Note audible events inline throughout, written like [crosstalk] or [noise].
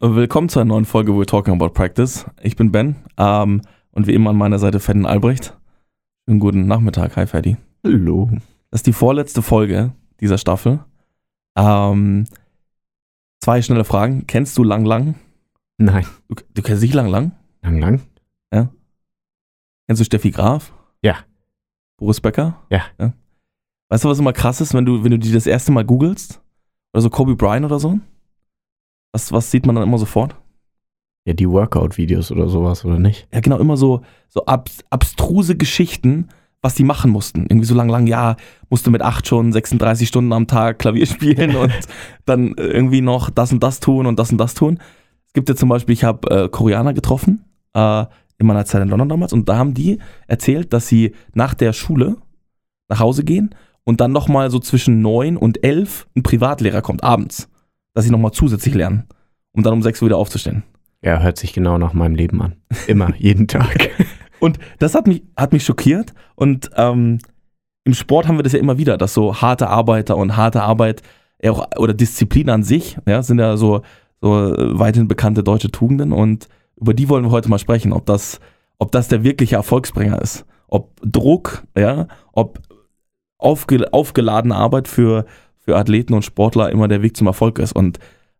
willkommen zu einer neuen Folge We're Talking About Practice. Ich bin Ben ähm, und wie immer an meiner Seite Ferdinand Albrecht. Schönen guten Nachmittag. Hi Ferdi. Hallo. Das ist die vorletzte Folge dieser Staffel. Ähm, zwei schnelle Fragen. Kennst du Lang Lang? Nein. Du, du kennst nicht Lang Lang? Lang, lang? Kennst du Steffi Graf? Ja. Boris Becker? Ja. Weißt du, was immer krass ist, wenn du, wenn du die das erste Mal googelst? Oder so Kobe Bryant oder so? Was, was sieht man dann immer sofort? Ja, die Workout-Videos oder sowas, oder nicht? Ja, genau, immer so, so abs abstruse Geschichten, was die machen mussten. Irgendwie so lang, lang, ja, musste mit acht schon 36 Stunden am Tag Klavier [laughs] spielen und dann irgendwie noch das und das tun und das und das tun. Es gibt ja zum Beispiel, ich habe äh, Koreaner getroffen, äh, in meiner Zeit in London damals, und da haben die erzählt, dass sie nach der Schule nach Hause gehen und dann nochmal so zwischen neun und elf ein Privatlehrer kommt, abends, dass sie nochmal zusätzlich lernen, um dann um sechs Uhr wieder aufzustehen. Ja, hört sich genau nach meinem Leben an. Immer, [laughs] jeden Tag. [laughs] Und das hat mich, hat mich schockiert. Und ähm, im Sport haben wir das ja immer wieder, dass so harte Arbeiter und harte Arbeit ja auch, oder Disziplin an sich, ja, sind ja so, so äh, weithin bekannte deutsche Tugenden. Und über die wollen wir heute mal sprechen, ob das, ob das der wirkliche Erfolgsbringer ist. Ob Druck, ja, ob aufge, aufgeladene Arbeit für, für Athleten und Sportler immer der Weg zum Erfolg ist. Und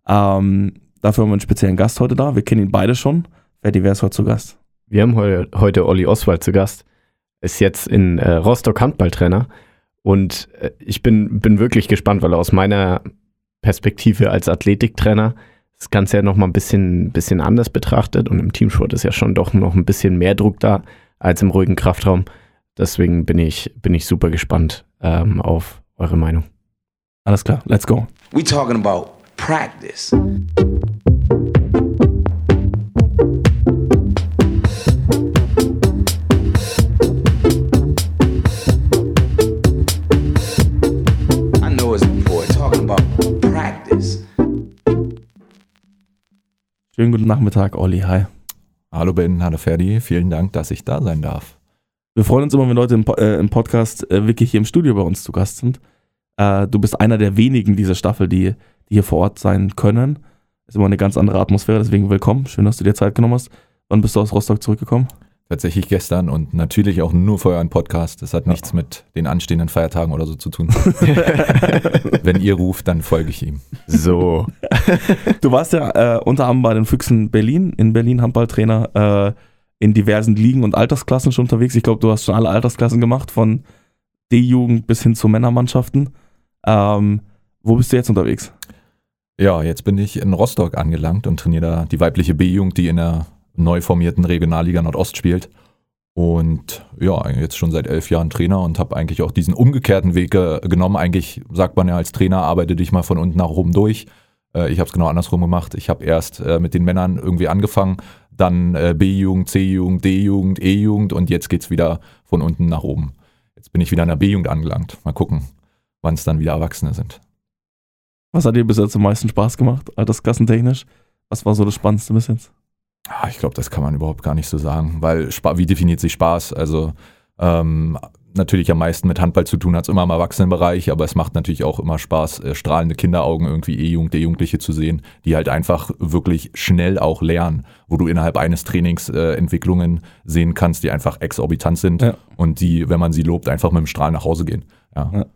ähm, dafür haben wir einen speziellen Gast heute da. Wir kennen ihn beide schon. Ferdi, wer ist heute zu Gast? Wir haben heu heute Olli Oswald zu Gast. Ist jetzt in äh, Rostock Handballtrainer. Und äh, ich bin, bin wirklich gespannt, weil aus meiner Perspektive als Athletiktrainer das Ganze ja nochmal ein bisschen, bisschen anders betrachtet. Und im Teamsport ist ja schon doch noch ein bisschen mehr Druck da als im ruhigen Kraftraum. Deswegen bin ich, bin ich super gespannt ähm, auf eure Meinung. Alles klar, let's go. We talking about practice. I know it's important. Talking about practice. Schönen guten Nachmittag, Olli. Hi. Hallo Ben, hallo Ferdi, vielen Dank, dass ich da sein darf. Wir freuen uns immer, wenn Leute im, äh, im Podcast äh, wirklich hier im Studio bei uns zu Gast sind. Äh, du bist einer der wenigen dieser Staffel, die, die hier vor Ort sein können. Ist immer eine ganz andere Atmosphäre, deswegen willkommen. Schön, dass du dir Zeit genommen hast. Wann bist du aus Rostock zurückgekommen? Tatsächlich gestern und natürlich auch nur für euren Podcast. Das hat nichts mit den anstehenden Feiertagen oder so zu tun. [laughs] Wenn ihr ruft, dann folge ich ihm. So. [laughs] Du warst ja äh, unter anderem bei den Füchsen Berlin, in Berlin Handballtrainer, äh, in diversen Ligen und Altersklassen schon unterwegs. Ich glaube, du hast schon alle Altersklassen gemacht, von D-Jugend bis hin zu Männermannschaften. Ähm, wo bist du jetzt unterwegs? Ja, jetzt bin ich in Rostock angelangt und trainiere da die weibliche B-Jugend, die in der neu formierten Regionalliga Nordost spielt. Und ja, jetzt schon seit elf Jahren Trainer und habe eigentlich auch diesen umgekehrten Weg genommen. Eigentlich sagt man ja als Trainer, arbeite dich mal von unten nach oben durch. Äh, ich habe es genau andersrum gemacht. Ich habe erst äh, mit den Männern irgendwie angefangen, dann äh, B-Jugend, C-Jugend, D-Jugend, E-Jugend und jetzt geht's wieder von unten nach oben. Jetzt bin ich wieder in der B-Jugend angelangt. Mal gucken, wann es dann wieder Erwachsene sind. Was hat dir bis jetzt am meisten Spaß gemacht, altersklassentechnisch? Was war so das Spannendste bis jetzt? Ah, Ich glaube, das kann man überhaupt gar nicht so sagen, weil wie definiert sich Spaß? Also ähm, natürlich am meisten mit Handball zu tun hat es immer im Erwachsenenbereich, aber es macht natürlich auch immer Spaß, äh, strahlende Kinderaugen irgendwie E-Jugend, D-Jugendliche zu sehen, die halt einfach wirklich schnell auch lernen, wo du innerhalb eines Trainings äh, Entwicklungen sehen kannst, die einfach exorbitant sind Ja. und die, wenn man sie lobt, einfach mit dem Strahl nach Hause gehen. Ja. Ja.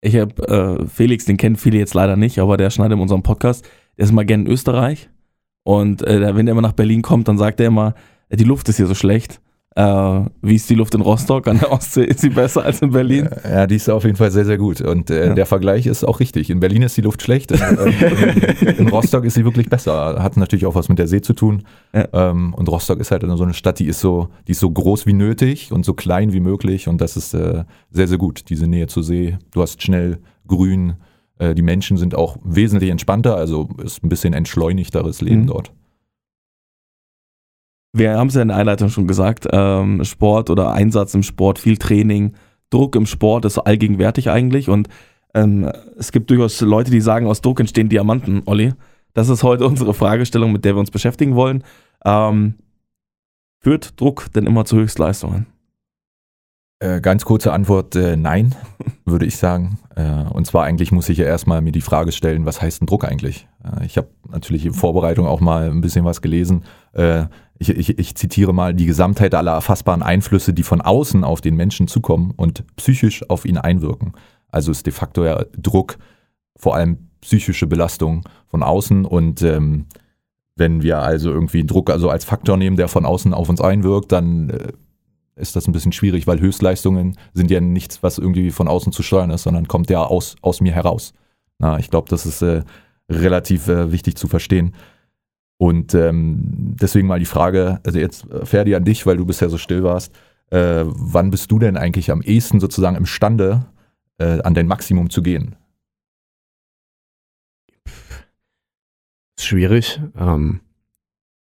Ich habe äh, Felix, den kennen viele jetzt leider nicht, aber der schneidet in unserem Podcast. Der ist mal gern in Österreich. Und äh, wenn der immer nach Berlin kommt, dann sagt er immer, äh, die Luft ist hier so schlecht. Äh, wie ist die Luft in Rostock? An der Ostsee ist sie besser als in Berlin? Ja, die ist auf jeden Fall sehr, sehr gut. Und äh, Ja. der Vergleich ist auch richtig. In Berlin ist die Luft schlecht, in, ähm, in Rostock ist sie wirklich besser. Hat natürlich auch was mit der See zu tun. Ja. Ähm, und Rostock ist halt so eine Stadt, die ist so, die ist so groß wie nötig und so klein wie möglich. Und das ist äh, sehr, sehr gut, diese Nähe zur See. Du hast schnell Grün. Äh, die Menschen sind auch wesentlich entspannter, also ist ein bisschen entschleunigteres Leben Mhm. dort. Wir haben es ja in der Einleitung schon gesagt, ähm, Sport oder Einsatz im Sport, viel Training, Druck im Sport ist allgegenwärtig eigentlich und ähm, es gibt durchaus Leute, die sagen, aus Druck entstehen Diamanten, Olli. Das ist heute unsere Fragestellung, mit der wir uns beschäftigen wollen. Ähm, führt Druck denn immer zu Höchstleistungen? Äh, ganz kurze Antwort, äh, nein, würde ich sagen. Äh, und zwar eigentlich muss ich ja erstmal mir die Frage stellen, was heißt ein Druck eigentlich? Äh, ich habe natürlich in Vorbereitung auch mal ein bisschen was gelesen. Ich, ich, ich zitiere mal die Gesamtheit aller erfassbaren Einflüsse, die von außen auf den Menschen zukommen und psychisch auf ihn einwirken. Also ist de facto ja Druck vor allem psychische Belastung von außen und ähm, wenn wir also irgendwie Druck also als Faktor nehmen, der von außen auf uns einwirkt, dann äh, ist das ein bisschen schwierig, weil Höchstleistungen sind ja nichts, was irgendwie von außen zu steuern ist, sondern kommt ja aus, aus mir heraus. Na, ich glaube, das ist äh, relativ äh, wichtig zu verstehen. Und ähm, deswegen mal die Frage, also jetzt äh, Ferdi an dich, weil du bisher so still warst. Äh, wann bist du denn eigentlich am ehesten sozusagen imstande, äh, an dein Maximum zu gehen? Schwierig. Ähm,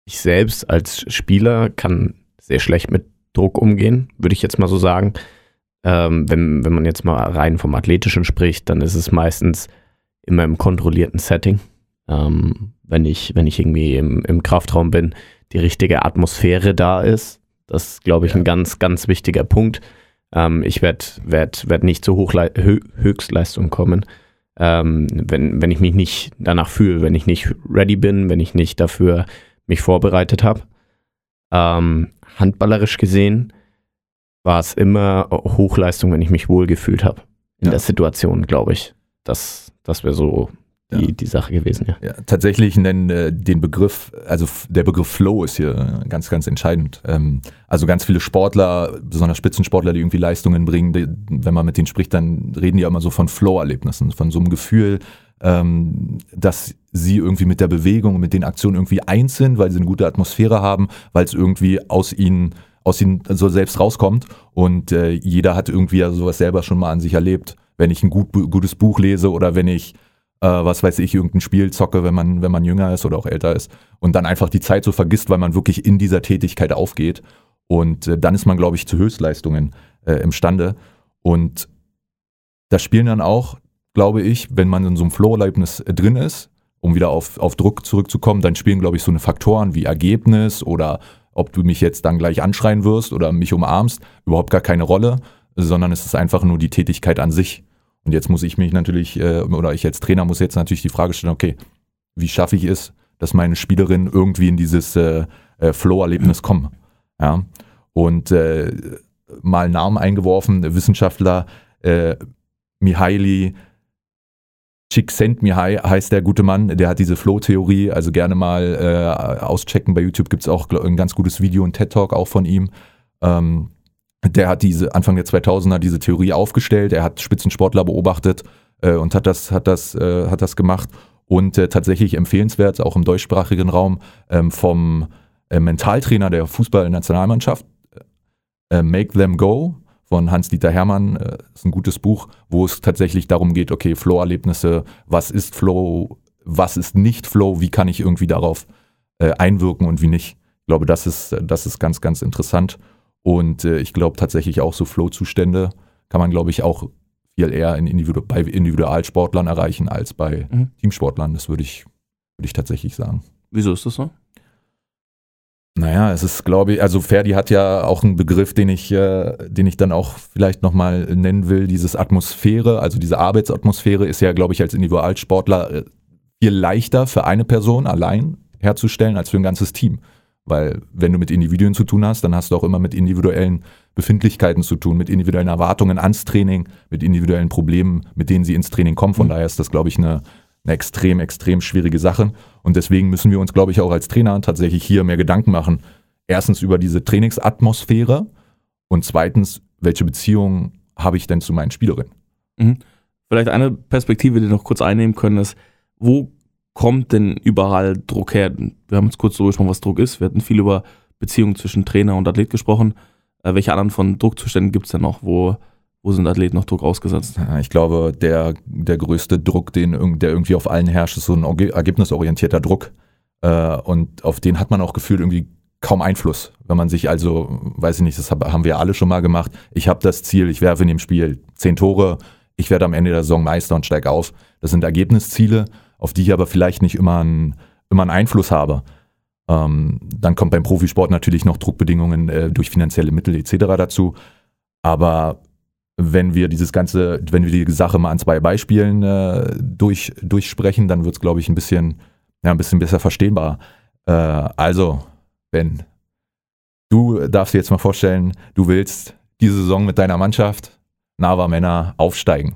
ich selbst als Spieler kann sehr schlecht mit Druck umgehen, würde ich jetzt mal so sagen. Ähm, wenn, wenn man jetzt mal rein vom Athletischen spricht, dann ist es meistens immer im kontrollierten Setting. Ähm, wenn, ich, wenn ich irgendwie im, im Kraftraum bin, die richtige Atmosphäre da ist. Das ist, glaube ich, Ja. ein ganz, ganz wichtiger Punkt. Ähm, ich werde werd, werd nicht zur Hochlei Hö Höchstleistung kommen, ähm, wenn, wenn ich mich nicht danach fühle, wenn ich nicht ready bin, wenn ich nicht dafür mich vorbereitet habe. Ähm, handballerisch gesehen war es immer Hochleistung, wenn ich mich wohlgefühlt habe. In Ja. der Situation, glaube ich. Das, das wäre so die, Ja. die Sache gewesen, ja. Ja, tatsächlich nennen äh, den Begriff, also der Begriff Flow ist hier äh, ganz, ganz entscheidend. Ähm, also ganz viele Sportler, besonders Spitzensportler, die irgendwie Leistungen bringen, die, wenn man mit denen spricht, dann reden die ja immer so von Flow-Erlebnissen, von so einem Gefühl, ähm, dass sie irgendwie mit der Bewegung und mit den Aktionen irgendwie eins sind, weil sie eine gute Atmosphäre haben, weil es irgendwie aus ihnen aus ihnen so selbst rauskommt und äh, jeder hat irgendwie ja sowas selber schon mal an sich erlebt. Wenn ich ein gut, gutes Buch lese oder wenn ich äh, was weiß ich, irgendein Spiel zocke, wenn man, wenn man jünger ist oder auch älter ist und dann einfach die Zeit so vergisst, weil man wirklich in dieser Tätigkeit aufgeht. Und äh, dann ist man, glaube ich, zu Höchstleistungen äh, imstande. Und das spielen dann auch, glaube ich, wenn man in so einem Flow-Erlebnis äh, drin ist, um wieder auf, auf Druck zurückzukommen, dann spielen, glaube ich, so eine Faktoren wie Ergebnis oder ob du mich jetzt dann gleich anschreien wirst oder mich umarmst, überhaupt gar keine Rolle, sondern es ist einfach nur die Tätigkeit an sich. Und jetzt muss ich mich natürlich, äh, oder ich als Trainer muss jetzt natürlich die Frage stellen, okay, wie schaffe ich es, dass meine Spielerinnen irgendwie in dieses äh, äh, Flow-Erlebnis kommen? Ja. Und äh, mal einen Namen eingeworfen, Wissenschaftler äh, Mihaly Csikszentmihalyi heißt der gute Mann, der hat diese Flow-Theorie, also gerne mal äh, auschecken. Bei YouTube gibt es auch ein ganz gutes Video, ein TED-Talk auch von ihm. Ähm, der hat diese Anfang der 2000er diese Theorie aufgestellt. Er hat Spitzensportler beobachtet äh, und hat das, hat das, äh, hat das gemacht. Und äh, tatsächlich empfehlenswert, auch im deutschsprachigen Raum, ähm, vom äh, Mentaltrainer der Fußballnationalmannschaft, äh, Make Them Go von Hans-Dieter Hermann. Äh, ist ein gutes Buch, wo es tatsächlich darum geht, okay, Flow-Erlebnisse, was ist Flow, was ist nicht Flow, wie kann ich irgendwie darauf einwirken und wie nicht. Ich glaube, das ist, das ist ganz, ganz interessant. Und äh, ich glaube tatsächlich auch so Flow-Zustände kann man, glaube ich, auch viel eher in Individu bei Individualsportlern erreichen als bei Mhm. Teamsportlern. Das würde ich, würde ich tatsächlich sagen. Wieso ist das so? Naja, es ist, glaube ich, also Ferdi hat ja auch einen Begriff, den ich, äh, den ich dann auch vielleicht nochmal nennen will, dieses Atmosphäre, also diese Arbeitsatmosphäre ist ja, glaube ich, als Individualsportler äh, viel leichter für eine Person allein herzustellen als für ein ganzes Team. Weil wenn du mit Individuen zu tun hast, dann hast du auch immer mit individuellen Befindlichkeiten zu tun, mit individuellen Erwartungen ans Training, mit individuellen Problemen, mit denen sie ins Training kommen. Von Mhm. daher ist das, glaube ich, eine, eine extrem, extrem schwierige Sache. Und deswegen müssen wir uns, glaube ich, auch als Trainer tatsächlich hier mehr Gedanken machen. Erstens über diese Trainingsatmosphäre und zweitens, welche Beziehung habe ich denn zu meinen Spielerinnen? Vielleicht eine Perspektive, die wir noch kurz einnehmen können, ist, wo kommt denn überall Druck her? Wir haben uns kurz darüber gesprochen, was Druck ist. Wir hatten viel über Beziehungen zwischen Trainer und Athlet gesprochen. Äh, welche anderen von Druckzuständen gibt es denn noch? Wo, wo sind Athleten noch Druck ausgesetzt? Ich glaube, der, der größte Druck, den, der irgendwie auf allen herrscht, ist so ein ergebnisorientierter Druck. Äh, Und auf den hat man auch gefühlt irgendwie kaum Einfluss. Wenn man sich also, weiß ich nicht, das hab- haben wir alle schon mal gemacht. Ich habe das Ziel, ich werfe in dem Spiel zehn Tore, ich werde am Ende der Saison Meister und steige auf. Das sind Ergebnisziele, auf die ich aber vielleicht nicht immer einen, immer einen Einfluss habe. Ähm, dann kommt beim Profisport natürlich noch Druckbedingungen äh, durch finanzielle Mittel etc. dazu. Aber wenn wir dieses ganze, wenn wir die Sache mal an zwei Beispielen äh, durch, durchsprechen, dann wird es, glaube ich, ein bisschen, ja, ein bisschen besser verstehbar. Äh, also, Ben, du darfst dir jetzt mal vorstellen, du willst diese Saison mit deiner Mannschaft, Nava Männer, aufsteigen.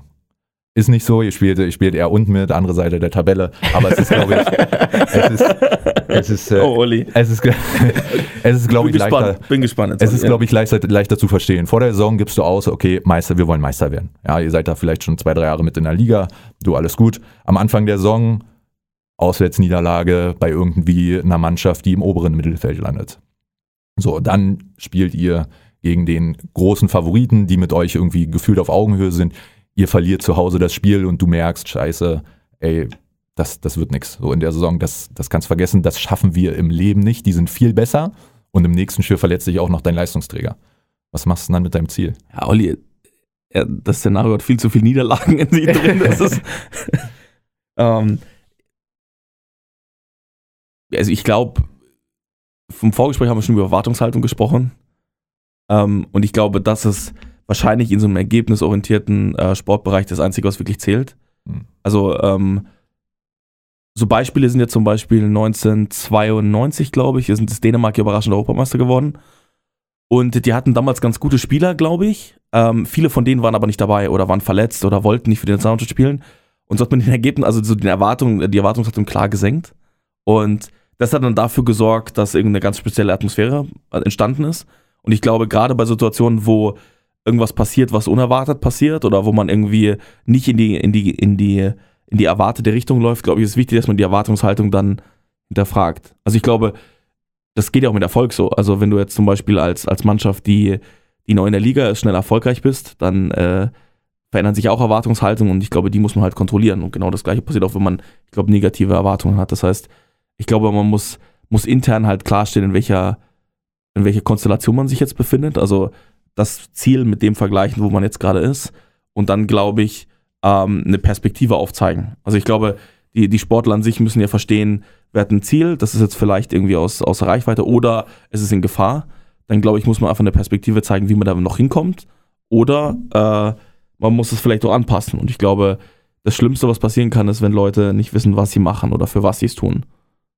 Ist nicht so, ihr spielt, ihr spielt eher unten mit, andere Seite der Tabelle, aber es ist, glaube ich, [laughs] es ist, es ist, äh, Oh, Olli. es ist, [laughs] es ist glaube ich, leichter, gespannt. Bin gespannt. es ist, Olli. glaube ich, leichter, leichter zu verstehen. Vor der Saison gibst du aus, okay, Meister, wir wollen Meister werden. Ja, ihr seid da vielleicht schon zwei, drei Jahre mit in der Liga, du alles gut. Am Anfang der Saison Auswärtsniederlage bei irgendwie einer Mannschaft, die im oberen Mittelfeld landet. So, dann spielt ihr gegen den großen Favoriten, die mit euch irgendwie gefühlt auf Augenhöhe sind. Ihr verliert zu Hause das Spiel und du merkst, scheiße, ey, das, das wird nichts. So in der Saison, das, das kannst vergessen, das schaffen wir im Leben nicht. Die sind viel besser und im nächsten Spiel verletzt sich auch noch dein Leistungsträger. Was machst du dann mit deinem Ziel? Ja, Olli, das Szenario hat viel zu viele Niederlagen in sich drin. Das ist, [laughs] ähm, also ich glaube, vom Vorgespräch haben wir schon über Erwartungshaltung gesprochen. Ähm, und ich glaube, das ist wahrscheinlich in so einem ergebnisorientierten äh, Sportbereich das Einzige, was wirklich zählt. Hm. Also ähm, so Beispiele sind ja zum Beispiel 1992, glaube ich, das Dänemark ja überraschend Europameister geworden. Und die hatten damals ganz gute Spieler, glaube ich. Ähm, viele von denen waren aber nicht dabei oder waren verletzt oder wollten nicht für den Soundtrack spielen. Und so hat man den Ergebnis, also so den Erwartungen, die Erwartungshaltung klar gesenkt. Und das hat dann dafür gesorgt, dass irgendeine ganz spezielle Atmosphäre äh, entstanden ist. Und ich glaube, gerade bei Situationen, wo irgendwas passiert, was unerwartet passiert oder wo man irgendwie nicht in die, in die, in die, in die erwartete Richtung läuft, glaube ich, ist wichtig, dass man die Erwartungshaltung dann hinterfragt. Also ich glaube, das geht ja auch mit Erfolg so. Also wenn du jetzt zum Beispiel als, als Mannschaft, die, die neu in der Liga ist, schnell erfolgreich bist, dann äh, verändern sich auch Erwartungshaltungen und ich glaube, die muss man halt kontrollieren. Und genau das gleiche passiert auch, wenn man, ich glaube, negative Erwartungen hat. Das heißt, ich glaube, man muss, muss intern halt klarstellen, in welcher, in welcher Konstellation man sich jetzt befindet. Also das Ziel mit dem vergleichen, wo man jetzt gerade ist. Und dann, glaube ich, ähm, eine Perspektive aufzeigen. Also ich glaube, die, die Sportler an sich müssen ja verstehen, wir hatten ein Ziel, das ist jetzt vielleicht irgendwie aus, außer Reichweite oder es ist in Gefahr. Dann glaube ich, muss man einfach eine Perspektive zeigen, wie man da noch hinkommt. Oder äh, man muss es vielleicht auch anpassen. Und ich glaube, das Schlimmste, was passieren kann, ist, wenn Leute nicht wissen, was sie machen oder für was sie es tun.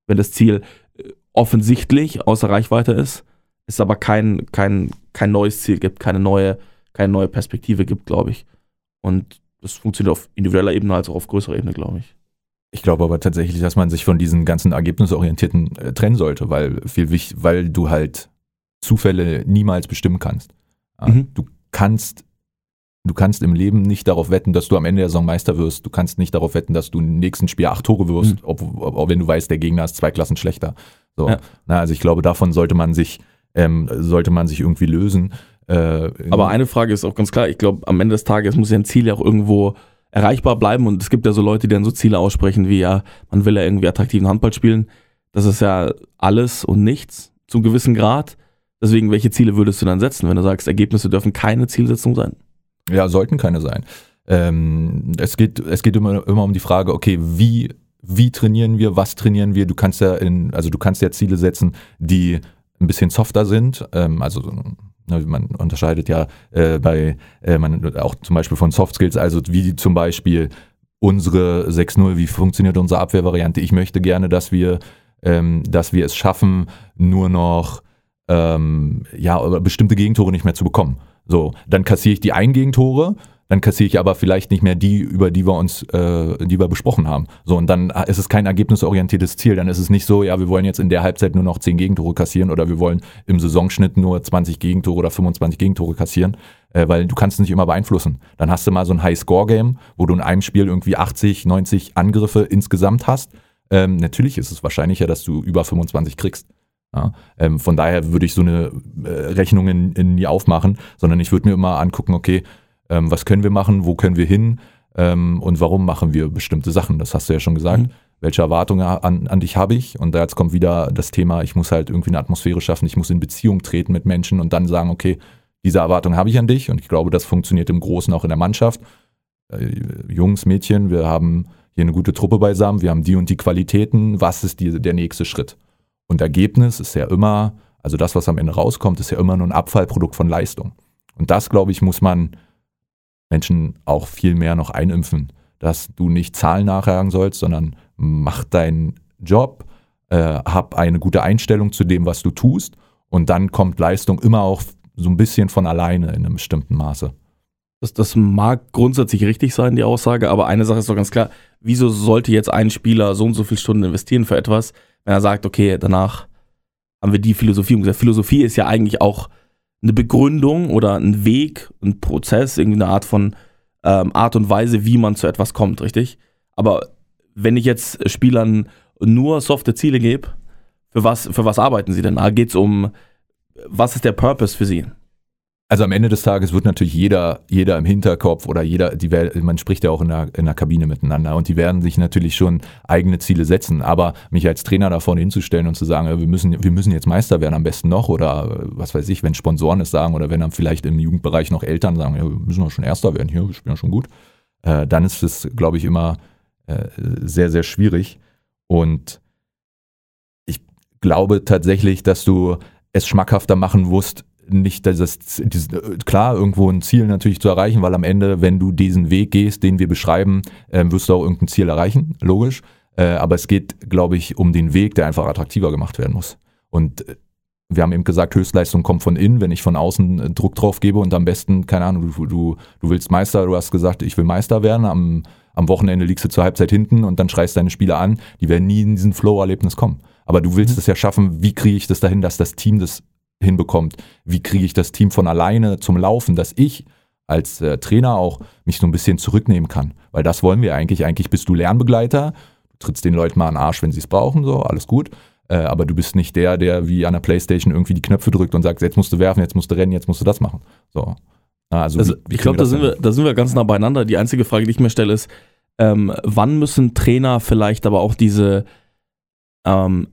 Wenn das Ziel äh, offensichtlich außer Reichweite ist, es aber kein, kein, kein neues Ziel gibt, keine neue, keine neue Perspektive gibt, glaube ich. Und das funktioniert auf individueller Ebene als auch auf größerer Ebene, glaube ich. Ich glaube aber tatsächlich, dass man sich von diesen ganzen ergebnisorientierten äh, trennen sollte, weil viel wichtig, weil du halt Zufälle niemals bestimmen kannst. Ja, Mhm. Du kannst du kannst im Leben nicht darauf wetten, dass du am Ende der Saison Meister wirst. Du kannst nicht darauf wetten, dass du im nächsten Spiel acht Tore wirst, ob, ob, ob wenn du weißt, der Gegner ist zwei Klassen schlechter. So. Ja. Na, also ich glaube, davon sollte man sich ähm, sollte man sich irgendwie lösen. Äh, Aber eine Frage ist auch ganz klar, ich glaube, am Ende des Tages muss ja ein Ziel ja auch irgendwo erreichbar bleiben und es gibt ja so Leute, die dann so Ziele aussprechen wie, ja, man will ja irgendwie attraktiven Handball spielen. Das ist ja alles und nichts zum gewissen Grad. Deswegen, welche Ziele würdest du dann setzen, wenn du sagst, Ergebnisse dürfen keine Zielsetzung sein? Ja, sollten keine sein. Ähm, es geht, es geht immer, immer um die Frage, okay, wie, wie trainieren wir, was trainieren wir? Du kannst ja in, also du kannst ja Ziele setzen, die ein bisschen softer sind. Ähm, also ne, man unterscheidet ja äh, bei, äh, man auch zum Beispiel von Soft Skills, also wie zum Beispiel unsere 6-0, wie funktioniert unsere Abwehrvariante? Ich möchte gerne, dass wir, ähm, dass wir es schaffen, nur noch ähm, ja, bestimmte Gegentore nicht mehr zu bekommen. So, dann kassiere ich die ein Gegentore, dann kassiere ich aber vielleicht nicht mehr die, über die wir uns, äh, die wir besprochen haben. So, und dann ist es kein ergebnisorientiertes Ziel. Dann ist es nicht so, ja, wir wollen jetzt in der Halbzeit nur noch 10 Gegentore kassieren oder wir wollen im Saisonschnitt nur 20 Gegentore oder 25 Gegentore kassieren, äh, weil du kannst es nicht immer beeinflussen. Dann hast du mal so ein High-Score-Game, wo du in einem Spiel irgendwie 80, 90 Angriffe insgesamt hast. Ähm, natürlich ist es wahrscheinlicher, dass du über 25 kriegst. Ja, ähm, von daher würde ich so eine äh, Rechnung in, in nie aufmachen, sondern ich würde mir immer angucken, okay, ähm, was können wir machen, wo können wir hin ähm, und warum machen wir bestimmte Sachen. Das hast du ja schon gesagt. Mhm. Welche Erwartungen an, an dich habe ich? Und da jetzt kommt wieder das Thema, ich muss halt irgendwie eine Atmosphäre schaffen, ich muss in Beziehung treten mit Menschen und dann sagen, okay, diese Erwartung habe ich an dich und ich glaube, das funktioniert im Großen auch in der Mannschaft. Äh, Jungs, Mädchen, wir haben hier eine gute Truppe beisammen, wir haben die und die Qualitäten, was ist die, der nächste Schritt? Und Ergebnis ist ja immer, also das, was am Ende rauskommt, ist ja immer nur ein Abfallprodukt von Leistung. Und das, glaube ich, muss man Menschen auch viel mehr noch einimpfen, dass du nicht Zahlen nachjagen sollst, sondern mach deinen Job, äh, hab eine gute Einstellung zu dem, was du tust und dann kommt Leistung immer auch so ein bisschen von alleine in einem bestimmten Maße. Das, das mag grundsätzlich richtig sein, die Aussage, aber eine Sache ist doch ganz klar, wieso sollte jetzt ein Spieler so und so viele Stunden investieren für etwas, wenn er sagt, okay, danach haben wir die Philosophie umgesetzt. Philosophie ist ja eigentlich auch eine Begründung oder ein Weg, ein Prozess, irgendwie eine Art von ähm, Art und Weise, wie man zu etwas kommt, richtig? Aber wenn ich jetzt Spielern nur softe Ziele gebe, für was, für was arbeiten sie denn? Geht es um, was ist der Purpose für sie? Also am Ende des Tages wird natürlich jeder, jeder im Hinterkopf oder jeder, die, man spricht ja auch in der, in der Kabine miteinander und die werden sich natürlich schon eigene Ziele setzen. Aber mich als Trainer da vorne hinzustellen und zu sagen, wir müssen, wir müssen jetzt Meister werden am besten noch oder was weiß ich, wenn Sponsoren es sagen oder wenn dann vielleicht im Jugendbereich noch Eltern sagen, ja, wir müssen doch schon Erster werden, hier, wir spielen ja schon gut, äh, dann ist es, glaube ich, immer äh, sehr, sehr schwierig. Und ich glaube tatsächlich, dass du es schmackhafter machen musst, nicht das, dieses, klar, irgendwo ein Ziel natürlich zu erreichen, weil am Ende, wenn du diesen Weg gehst, den wir beschreiben, äh, wirst du auch irgendein Ziel erreichen, logisch. Äh, aber es geht, glaube ich, um den Weg, der einfach attraktiver gemacht werden muss. Und äh, wir haben eben gesagt, Höchstleistung kommt von innen, wenn ich von außen äh, Druck drauf gebe und am besten, keine Ahnung, du, du, du willst Meister, du hast gesagt, ich will Meister werden, am, am Wochenende liegst du zur Halbzeit hinten und dann schreist deine Spieler an, die werden nie in diesen Flow-Erlebnis kommen. Aber du willst mhm. es ja schaffen, wie kriege ich das dahin, dass das Team das hinbekommt. Wie kriege ich das Team von alleine zum Laufen, dass ich als äh, Trainer auch mich so ein bisschen zurücknehmen kann. Weil das wollen wir eigentlich. Eigentlich bist du Lernbegleiter, du trittst den Leuten mal an den Arsch, wenn sie es brauchen, so, alles gut. Äh, aber du bist nicht der, der wie an der Playstation irgendwie die Knöpfe drückt und sagt, jetzt musst du werfen, jetzt musst du rennen, jetzt musst du das machen. So. Also, also wie, wie ich glaube, da, sind wir, da sind wir ganz nah beieinander. Die einzige Frage, die ich mir stelle, ist, ähm, wann müssen Trainer vielleicht aber auch diese ähm,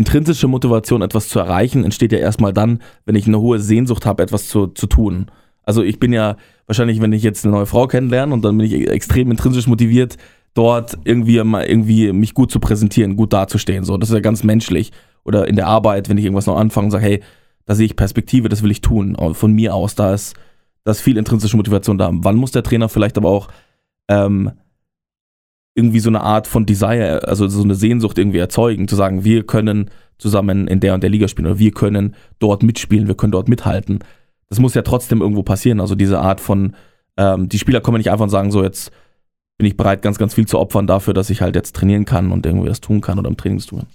intrinsische Motivation, etwas zu erreichen, entsteht ja erstmal dann, wenn ich eine hohe Sehnsucht habe, etwas zu, zu tun. Also ich bin ja wahrscheinlich, wenn ich jetzt eine neue Frau kennenlerne und dann bin ich extrem intrinsisch motiviert, dort irgendwie mal irgendwie mich gut zu präsentieren, gut dazustehen. So, das ist ja ganz menschlich. Oder in der Arbeit, wenn ich irgendwas noch anfange und sage, hey, da sehe ich Perspektive, das will ich tun. Von mir aus, da ist, da ist viel intrinsische Motivation da. Wann muss der Trainer vielleicht aber auch ähm, irgendwie so eine Art von Desire, also so eine Sehnsucht irgendwie erzeugen, zu sagen, wir können zusammen in der und der Liga spielen oder wir können dort mitspielen, wir können dort mithalten. Das muss ja trotzdem irgendwo passieren. Also diese Art von, ähm, die Spieler kommen nicht einfach und sagen, so jetzt bin ich bereit, ganz, ganz viel zu opfern dafür, dass ich halt jetzt trainieren kann und irgendwie das tun kann oder im Training tun.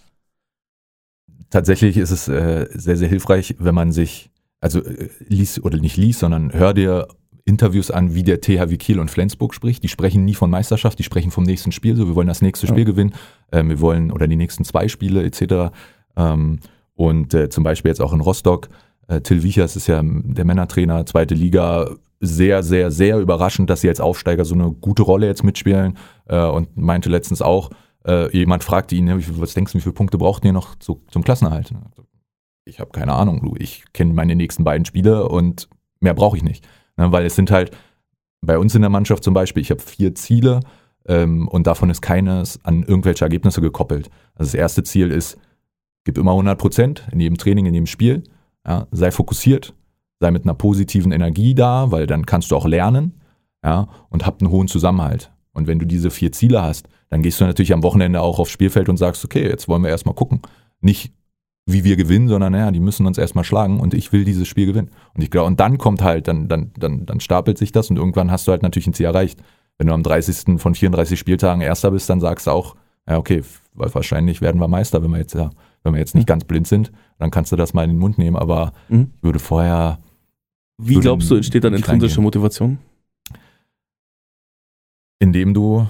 Tatsächlich ist es äh, sehr, sehr hilfreich, wenn man sich, also äh, liest oder nicht liest, sondern hör dir Interviews an, wie der THW Kiel und Flensburg spricht. Die sprechen nie von Meisterschaft, die sprechen vom nächsten Spiel. So, wir wollen das nächste Spiel ja. gewinnen. Ähm, wir wollen oder die nächsten zwei Spiele etc. Ähm, und äh, zum Beispiel jetzt auch in Rostock. Äh, Till Wiechers ist ja der Männertrainer, zweite Liga. Sehr, sehr, sehr überraschend, dass sie als Aufsteiger so eine gute Rolle jetzt mitspielen. Äh, und meinte letztens auch, äh, jemand fragte ihn, was denkst du, wie viele Punkte braucht ihr noch zu, zum Klassenerhalt? Ich habe keine Ahnung, du. Ich kenne meine nächsten beiden Spiele und mehr brauche ich nicht. Ne, weil es sind halt bei uns in der Mannschaft zum Beispiel, ich habe vier Ziele ähm, und davon ist keines an irgendwelche Ergebnisse gekoppelt. Also das erste Ziel ist, gib immer 100 Prozent in jedem Training, in jedem Spiel. Ja, sei fokussiert, sei mit einer positiven Energie da, weil dann kannst du auch lernen ja, und hab einen hohen Zusammenhalt. Und wenn du diese vier Ziele hast, dann gehst du natürlich am Wochenende auch aufs Spielfeld und sagst, okay, jetzt wollen wir erstmal gucken. Nicht, wie wir gewinnen, sondern naja, die müssen uns erstmal schlagen und ich will dieses Spiel gewinnen. Und ich glaube, und dann kommt halt, dann, dann, dann, dann stapelt sich das und irgendwann hast du halt natürlich ein Ziel erreicht. Wenn du am 30. von 34 Spieltagen Erster bist, dann sagst du auch, ja, okay, wahrscheinlich werden wir Meister, wenn wir jetzt, ja, wenn wir jetzt nicht mhm. ganz blind sind, dann kannst du das mal in den Mund nehmen, aber mhm. ich würde vorher. Wie glaubst du, entsteht dann intrinsische Motivation? Indem du,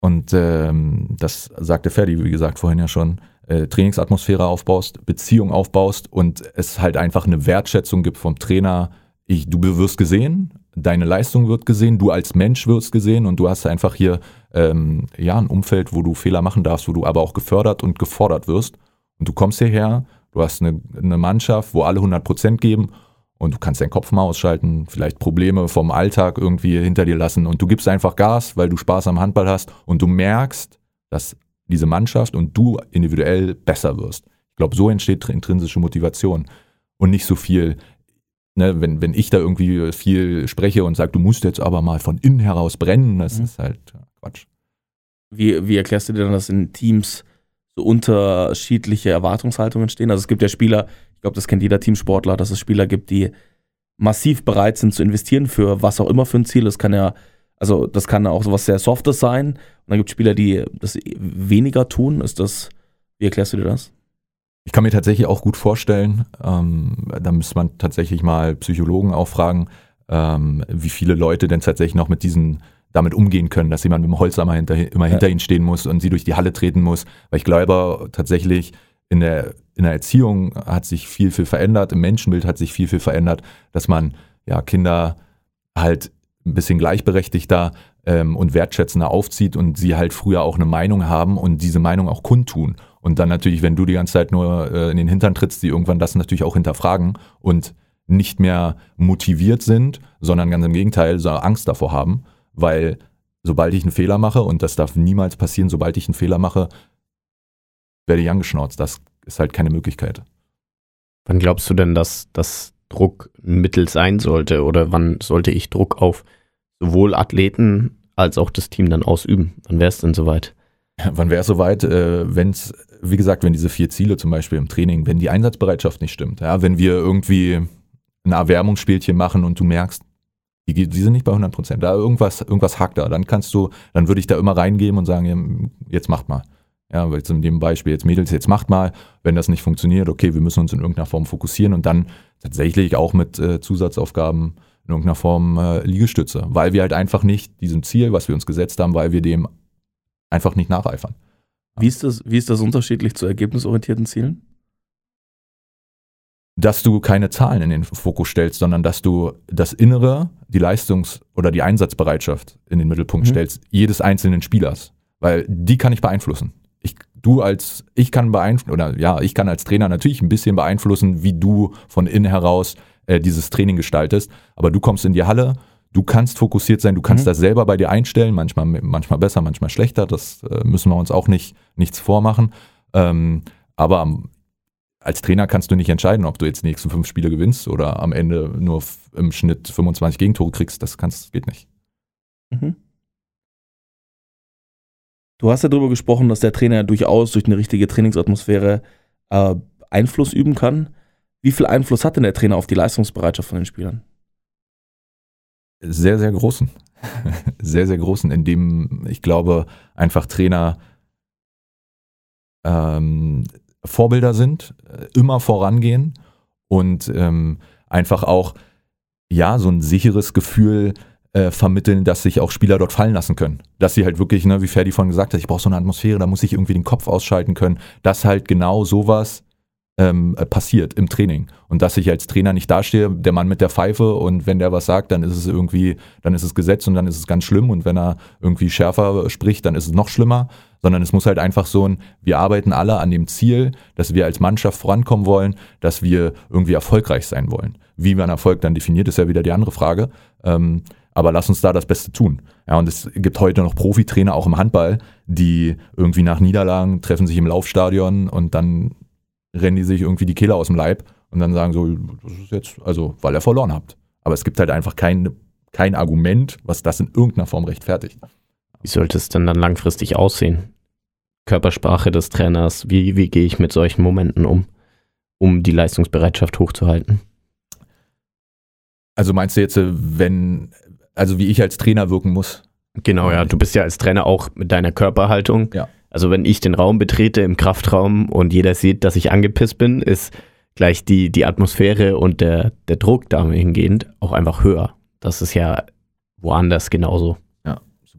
und ähm, das sagte Ferdi, wie gesagt, vorhin ja schon, äh, Trainingsatmosphäre aufbaust, Beziehung aufbaust und es halt einfach eine Wertschätzung gibt vom Trainer. Ich, du wirst gesehen, deine Leistung wird gesehen, du als Mensch wirst gesehen und du hast einfach hier ähm, ja ein Umfeld, wo du Fehler machen darfst, wo du aber auch gefördert und gefordert wirst. Und du kommst hierher, du hast eine, eine Mannschaft, wo alle 100 Prozent geben und du kannst deinen Kopf mal ausschalten, vielleicht Probleme vom Alltag irgendwie hinter dir lassen und du gibst einfach Gas, weil du Spaß am Handball hast und du merkst, dass diese Mannschaft und du individuell besser wirst. Ich glaube, so entsteht intrinsische Motivation und nicht so viel, ne, wenn, wenn ich da irgendwie viel spreche und sage, du musst jetzt aber mal von innen heraus brennen, das Mhm. ist halt Quatsch. Wie, wie erklärst du dir dann, dass in Teams so unterschiedliche Erwartungshaltungen stehen? Also es gibt ja Spieler, ich glaube, das kennt jeder Teamsportler, dass es Spieler gibt, die massiv bereit sind zu investieren für was auch immer für ein Ziel. Das kann ja, also das kann auch sowas sehr Softes sein. Und dann gibt es Spieler, die das weniger tun. Ist das, wie erklärst du dir das? Ich kann mir tatsächlich auch gut vorstellen, ähm, da müsste man tatsächlich mal Psychologen auffragen, ähm, wie viele Leute denn tatsächlich noch mit diesen damit umgehen können, dass jemand mit dem Holzhammer hinter, immer Ja. hinter ihnen stehen muss und sie durch die Halle treten muss. Weil ich glaube tatsächlich, in der, in der Erziehung hat sich viel, viel verändert, im Menschenbild hat sich viel, viel verändert, dass man ja Kinder halt ein bisschen gleichberechtigter ähm, und wertschätzender aufzieht und sie halt früher auch eine Meinung haben und diese Meinung auch kundtun. Und dann natürlich, wenn du die ganze Zeit nur äh, in den Hintern trittst, die irgendwann das natürlich auch hinterfragen und nicht mehr motiviert sind, sondern ganz im Gegenteil, so Angst davor haben, weil sobald ich einen Fehler mache, und das darf niemals passieren, sobald ich einen Fehler mache, werde ich angeschnauzt. Das ist halt keine Möglichkeit. Wann glaubst du denn, dass das Druck ein Mittel sein sollte? Oder wann sollte ich Druck auf sowohl Athleten als auch das Team dann ausüben? Wann wäre es denn soweit? [laughs] Wann wäre es soweit, äh, wenn es, wie gesagt, wenn diese vier Ziele zum Beispiel im Training, wenn die Einsatzbereitschaft nicht stimmt, ja, wenn wir irgendwie ein Erwärmungsspielchen machen und du merkst, die, die sind nicht bei 100 Prozent, da irgendwas, irgendwas hakt da, dann kannst du, dann würde ich da immer reingeben und sagen, jetzt macht mal. Ja, jetzt in dem Beispiel jetzt Mädels, jetzt macht mal, wenn das nicht funktioniert, okay, wir müssen uns in irgendeiner Form fokussieren und dann tatsächlich auch mit äh, Zusatzaufgaben in irgendeiner Form äh, Liegestütze, weil wir halt einfach nicht diesem Ziel, was wir uns gesetzt haben, weil wir dem einfach nicht nacheifern. Wie ist das, wie ist das unterschiedlich zu ergebnisorientierten Zielen? dass du keine Zahlen in den Fokus stellst, sondern dass du das Innere, die Leistungs- oder die Einsatzbereitschaft in den Mittelpunkt Mhm. stellst, jedes einzelnen Spielers. Weil die kann ich beeinflussen. Du als, ich kann beeinflussen, oder ja, ich kann als Trainer natürlich ein bisschen beeinflussen, wie du von innen heraus äh, dieses Training gestaltest. Aber du kommst in die Halle, du kannst fokussiert sein, du kannst Mhm. das selber bei dir einstellen, manchmal, manchmal besser, manchmal schlechter. Das äh, müssen wir uns auch nicht, nichts vormachen. Ähm, aber am als Trainer kannst du nicht entscheiden, ob du jetzt die nächsten fünf Spiele gewinnst oder am Ende nur im Schnitt 25 Gegentore kriegst. Das kannst, geht nicht. Mhm. Du hast ja darüber gesprochen, dass der Trainer durchaus durch eine richtige Trainingsatmosphäre äh, Einfluss üben kann. Wie viel Einfluss hat denn der Trainer auf die Leistungsbereitschaft von den Spielern? Sehr, sehr großen. [laughs] sehr, sehr großen, indem ich glaube, einfach Trainer ähm, Vorbilder sind, äh, immer vorangehen und ähm, einfach auch ja so ein sicheres Gefühl äh, vermitteln, dass sich auch Spieler dort fallen lassen können. Dass sie halt wirklich, ne, wie Ferdi vorhin gesagt hat, ich brauche so eine Atmosphäre, da muss ich irgendwie den Kopf ausschalten können, dass halt genau sowas ähm, äh, passiert im Training. Und dass ich als Trainer nicht dastehe, der Mann mit der Pfeife und wenn der was sagt, dann ist es irgendwie, dann ist es Gesetz und dann ist es ganz schlimm und wenn er irgendwie schärfer spricht, dann ist es noch schlimmer, sondern es muss halt einfach so ein, wir arbeiten alle an dem Ziel, dass wir als Mannschaft vorankommen wollen, dass wir irgendwie erfolgreich sein wollen. Wie man Erfolg dann definiert, ist ja wieder die andere Frage. Ähm, aber lass uns da das Beste tun. Ja, und es gibt heute noch Profitrainer, auch im Handball, die irgendwie nach Niederlagen treffen sich im Laufstadion und dann rennen die sich irgendwie die Kehle aus dem Leib und dann sagen so, das ist jetzt, also, weil ihr verloren habt. Aber es gibt halt einfach kein, kein Argument, was das in irgendeiner Form rechtfertigt. Wie sollte es denn dann langfristig aussehen? Körpersprache des Trainers, wie, wie gehe ich mit solchen Momenten um, um die Leistungsbereitschaft hochzuhalten? Also meinst du jetzt, äh, wenn, also wie ich als Trainer wirken muss? Genau, ja, du bist ja als Trainer auch mit deiner Körperhaltung. Ja. Also wenn ich den Raum betrete im Kraftraum und jeder sieht, dass ich angepisst bin, ist gleich die, die Atmosphäre und der, der Druck dahingehend auch einfach höher. Das ist ja woanders genauso.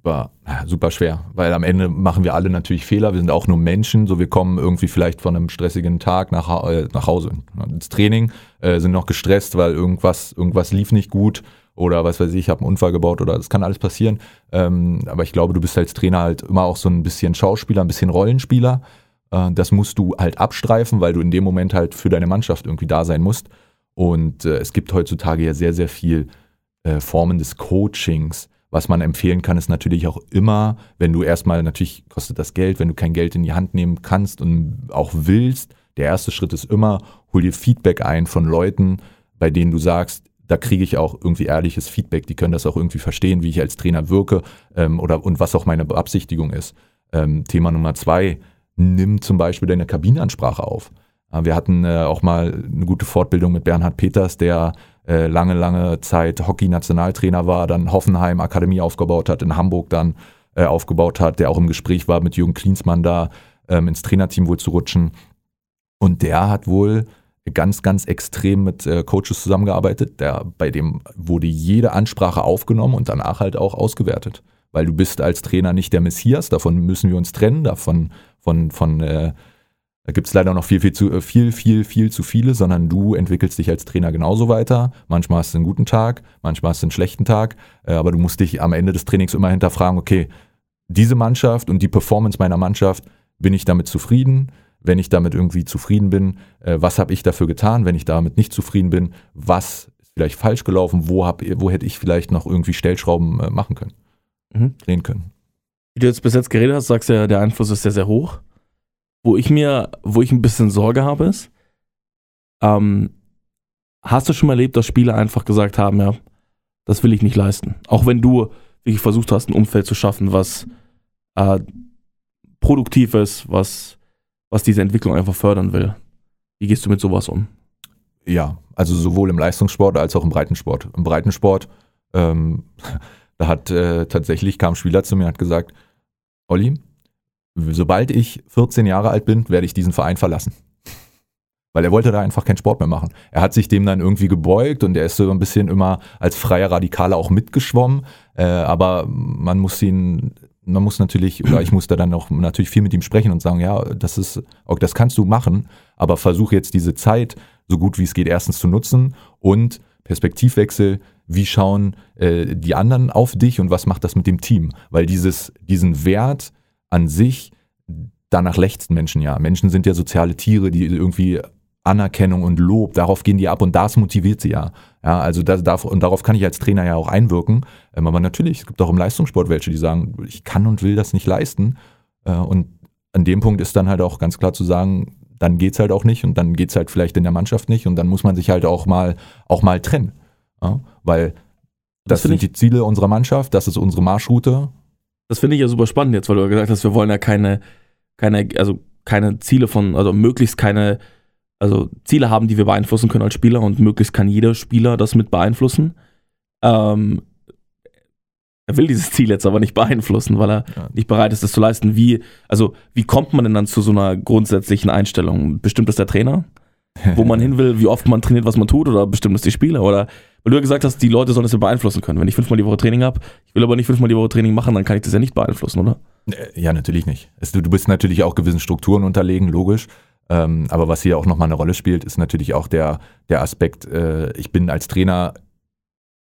Super, super schwer, weil am Ende machen wir alle natürlich Fehler. Wir sind auch nur Menschen, so wir kommen irgendwie vielleicht von einem stressigen Tag nach, äh, nach Hause ins Training, äh, sind noch gestresst, weil irgendwas, irgendwas lief nicht gut oder was weiß ich, ich habe einen Unfall gebaut oder das kann alles passieren. Ähm, aber ich glaube, du bist als Trainer halt immer auch so ein bisschen Schauspieler, ein bisschen Rollenspieler. Äh, das musst du halt abstreifen, weil du in dem Moment halt für deine Mannschaft irgendwie da sein musst. Und äh, es gibt heutzutage ja sehr, sehr viel äh, Formen des Coachings. Was man empfehlen kann, ist natürlich auch immer, wenn du erstmal, natürlich kostet das Geld, wenn du kein Geld in die Hand nehmen kannst und auch willst, der erste Schritt ist immer, hol dir Feedback ein von Leuten, bei denen du sagst, da kriege ich auch irgendwie ehrliches Feedback. Die können das auch irgendwie verstehen, wie ich als Trainer wirke ähm, oder und was auch meine Beabsichtigung ist. Ähm, Thema Nummer zwei, nimm zum Beispiel deine Kabinenansprache auf. Äh, wir hatten äh, auch mal eine gute Fortbildung mit Bernhard Peters, der äh, lange, lange Zeit Hockey-Nationaltrainer war, dann Hoffenheim Akademie aufgebaut hat, in Hamburg dann äh, aufgebaut hat, der auch im Gespräch war mit Jürgen Klinsmann da ähm, ins Trainerteam wohl zu rutschen. Und der hat wohl ganz, ganz extrem mit äh, Coaches zusammengearbeitet. Der, bei dem wurde jede Ansprache aufgenommen und danach halt auch ausgewertet. Weil du bist als Trainer nicht der Messias, davon müssen wir uns trennen, davon von, von äh, da gibt es leider noch viel, viel zu äh, viel, viel, viel zu viele, sondern du entwickelst dich als Trainer genauso weiter. Manchmal hast du einen guten Tag, manchmal hast du einen schlechten Tag, äh, aber du musst dich am Ende des Trainings immer hinterfragen, okay, diese Mannschaft und die Performance meiner Mannschaft, bin ich damit zufrieden? Wenn ich damit irgendwie zufrieden bin, äh, was habe ich dafür getan? Wenn ich damit nicht zufrieden bin, was ist vielleicht falsch gelaufen? Wo, hab, wo hätte ich vielleicht noch irgendwie Stellschrauben machen können, Mhm. drehen können? Wie du jetzt bis jetzt geredet hast, sagst du ja, der Einfluss ist sehr, sehr hoch. Wo ich mir, wo ich ein bisschen Sorge habe, ist, ähm, hast du schon mal erlebt, dass Spieler einfach gesagt haben, ja, das will ich nicht leisten. Auch wenn du wirklich versucht hast, ein Umfeld zu schaffen, was äh, produktiv ist, was, was diese Entwicklung einfach fördern will. Wie gehst du mit sowas um? Ja, also sowohl im Leistungssport als auch im Breitensport. Im Breitensport, ähm, [laughs] da hat äh, tatsächlich kam ein Spieler zu mir und hat gesagt, Olli, sobald ich 14 Jahre alt bin, werde ich diesen Verein verlassen. Weil er wollte da einfach keinen Sport mehr machen. Er hat sich dem dann irgendwie gebeugt und er ist so ein bisschen immer als freier Radikaler auch mitgeschwommen. Äh, aber man muss ihn, man muss natürlich, oder ich muss da dann auch natürlich viel mit ihm sprechen und sagen, ja, das ist, okay, das kannst du machen, aber versuch jetzt diese Zeit so gut wie es geht erstens zu nutzen und Perspektivwechsel, wie schauen äh, die anderen auf dich und was macht das mit dem Team? Weil dieses, diesen Wert an sich, danach lechzen Menschen ja. Menschen sind ja soziale Tiere, die irgendwie Anerkennung und Lob, darauf gehen die ab und das motiviert sie ja. Ja, also das darf, und darauf kann ich als Trainer ja auch einwirken. Ähm, aber natürlich, es gibt auch im Leistungssport welche, die sagen, ich kann und will das nicht leisten. Äh, Und an dem Punkt ist dann halt auch ganz klar zu sagen, dann geht's halt auch nicht und dann geht's halt vielleicht in der Mannschaft nicht und dann muss man sich halt auch mal, auch mal trennen. Ja, weil Das das, sind die Ziele unserer Mannschaft, das ist unsere Marschroute. Das finde ich ja super spannend jetzt, weil du ja gesagt hast, wir wollen ja keine, keine, also keine Ziele von, also möglichst keine, also Ziele haben, die wir beeinflussen können als Spieler und möglichst kann jeder Spieler das mit beeinflussen. Ähm, er will dieses Ziel jetzt aber nicht beeinflussen, weil er Ja. nicht bereit ist, das zu leisten. Wie, also wie kommt man denn dann zu so einer grundsätzlichen Einstellung? Bestimmt ist der Trainer, wo man hin will, wie oft man trainiert, was man tut, oder bestimmt ist die Spieler? Oder weil du ja gesagt hast, die Leute sollen das ja beeinflussen können. Wenn ich fünfmal die Woche Training habe, ich will aber nicht fünfmal die Woche Training machen, dann kann ich das ja nicht beeinflussen, oder? Äh, Ja, natürlich nicht. Du bist natürlich auch gewissen Strukturen unterlegen, logisch. Ähm, aber was hier auch nochmal eine Rolle spielt, ist natürlich auch der, der Aspekt, äh, ich bin als Trainer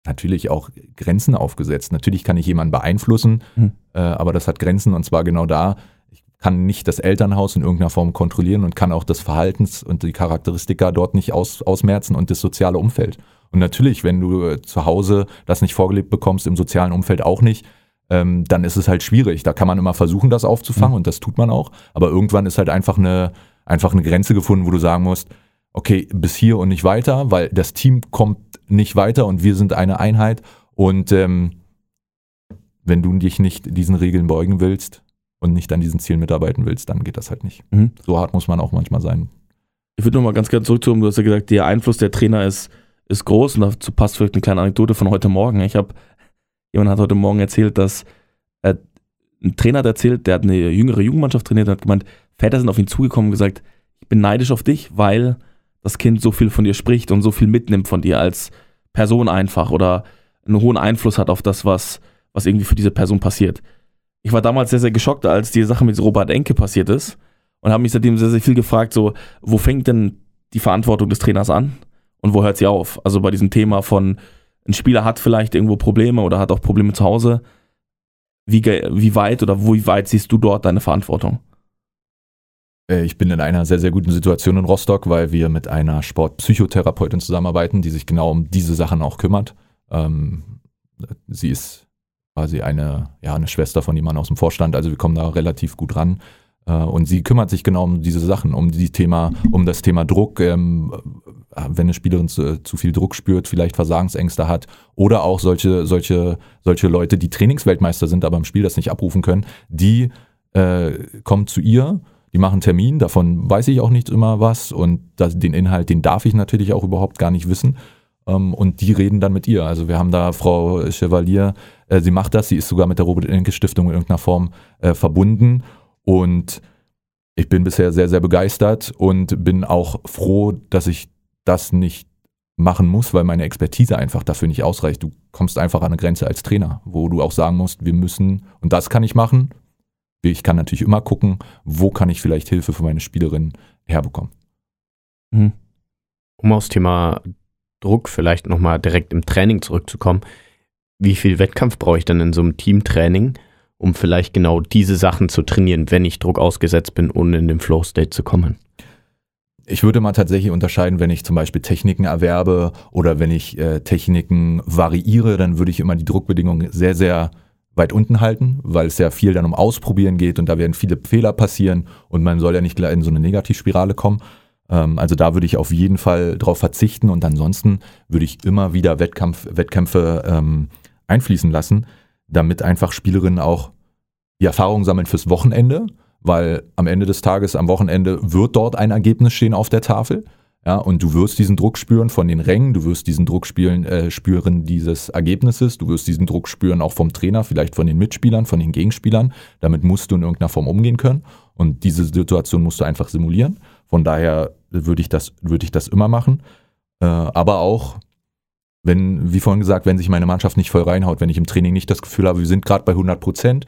natürlich auch Grenzen aufgesetzt. Natürlich kann ich jemanden beeinflussen, Mhm. äh, aber das hat Grenzen und zwar genau da. Ich kann nicht das Elternhaus in irgendeiner Form kontrollieren und kann auch das Verhaltens und die Charakteristika dort nicht aus, ausmerzen und das soziale Umfeld. Und natürlich, wenn du äh, zu Hause das nicht vorgelebt bekommst, im sozialen Umfeld auch nicht, ähm, dann ist es halt schwierig. Da kann man immer versuchen, das aufzufangen Mhm. und das tut man auch. Aber irgendwann ist halt einfach eine, einfach eine Grenze gefunden, wo du sagen musst, okay, bis hier und nicht weiter, weil das Team kommt nicht weiter und wir sind eine Einheit. Und ähm, wenn du dich nicht diesen Regeln beugen willst und nicht an diesen Zielen mitarbeiten willst, dann geht das halt nicht. Mhm. So hart muss man auch manchmal sein. Ich würde nochmal ganz gerne zurückzukommen. Du hast ja gesagt, der Einfluss der Trainer ist, ist groß und dazu passt vielleicht eine kleine Anekdote von heute Morgen. Ich habe, jemand hat heute Morgen erzählt, dass äh, ein Trainer hat erzählt, der hat eine jüngere Jugendmannschaft trainiert und hat gemeint, Väter sind auf ihn zugekommen und gesagt, ich bin neidisch auf dich, weil das Kind so viel von dir spricht und so viel mitnimmt von dir als Person einfach oder einen hohen Einfluss hat auf das, was, was irgendwie für diese Person passiert. Ich war damals sehr, sehr geschockt, als die Sache mit Robert Enke passiert ist und habe mich seitdem sehr, sehr viel gefragt, so, wo fängt denn die Verantwortung des Trainers an und wo hört sie auf? Also bei diesem Thema von, ein Spieler hat vielleicht irgendwo Probleme oder hat auch Probleme zu Hause. Wie, wie weit oder wie weit siehst du dort deine Verantwortung? Äh, Ich bin in einer sehr, sehr guten Situation in Rostock, weil wir mit einer Sportpsychotherapeutin zusammenarbeiten, die sich genau um diese Sachen auch kümmert. Ähm, sie ist quasi eine, ja, eine Schwester von jemandem aus dem Vorstand, also wir kommen da relativ gut ran. Äh, Und sie kümmert sich genau um diese Sachen, um die Thema, um das Thema Druck, ähm, wenn eine Spielerin zu, zu viel Druck spürt, vielleicht Versagensängste hat oder auch solche, solche, solche Leute, die Trainingsweltmeister sind, aber im Spiel das nicht abrufen können, die äh, kommen zu ihr, die machen Termin, davon weiß ich auch nicht immer was und das, den Inhalt, den darf ich natürlich auch überhaupt gar nicht wissen ähm, und die reden dann mit ihr. Also wir haben da Frau Chevalier, äh, sie macht das, sie ist sogar mit der Robert-Enke-Stiftung in irgendeiner Form äh, verbunden und ich bin bisher sehr, sehr begeistert und bin auch froh, dass ich das nicht machen muss, weil meine Expertise einfach dafür nicht ausreicht. Du kommst einfach an eine Grenze als Trainer, wo du auch sagen musst, wir müssen, und das kann ich machen. Ich kann natürlich immer gucken, wo kann ich vielleicht Hilfe für meine Spielerin herbekommen. Mhm. Um aufs Thema Druck vielleicht nochmal direkt im Training zurückzukommen, wie viel Wettkampf brauche ich denn in so einem Teamtraining, um vielleicht genau diese Sachen zu trainieren, wenn ich Druck ausgesetzt bin, ohne in den Flow-State zu kommen? Ich würde mal tatsächlich unterscheiden, wenn ich zum Beispiel Techniken erwerbe oder wenn ich äh, Techniken variiere, dann würde ich immer die Druckbedingungen sehr, sehr weit unten halten, weil es ja viel dann um Ausprobieren geht und da werden viele Fehler passieren und man soll ja nicht in so eine Negativspirale kommen. Ähm, also da würde ich auf jeden Fall drauf verzichten und ansonsten würde ich immer wieder Wettkampf, Wettkämpfe ähm, einfließen lassen, damit einfach Spielerinnen auch die Erfahrung sammeln fürs Wochenende, weil am Ende des Tages, am Wochenende wird dort ein Ergebnis stehen auf der Tafel. Ja, und du wirst diesen Druck spüren von den Rängen, du wirst diesen Druck spielen, äh, spüren dieses Ergebnisses, du wirst diesen Druck spüren auch vom Trainer, vielleicht von den Mitspielern, von den Gegenspielern. Damit musst du in irgendeiner Form umgehen können. Und diese Situation musst du einfach simulieren. Von daher würde ich das, ich das immer machen. Äh, aber auch wenn, wie vorhin gesagt, wenn sich meine Mannschaft nicht voll reinhaut, wenn ich im Training nicht das Gefühl habe, wir sind gerade bei 100 Prozent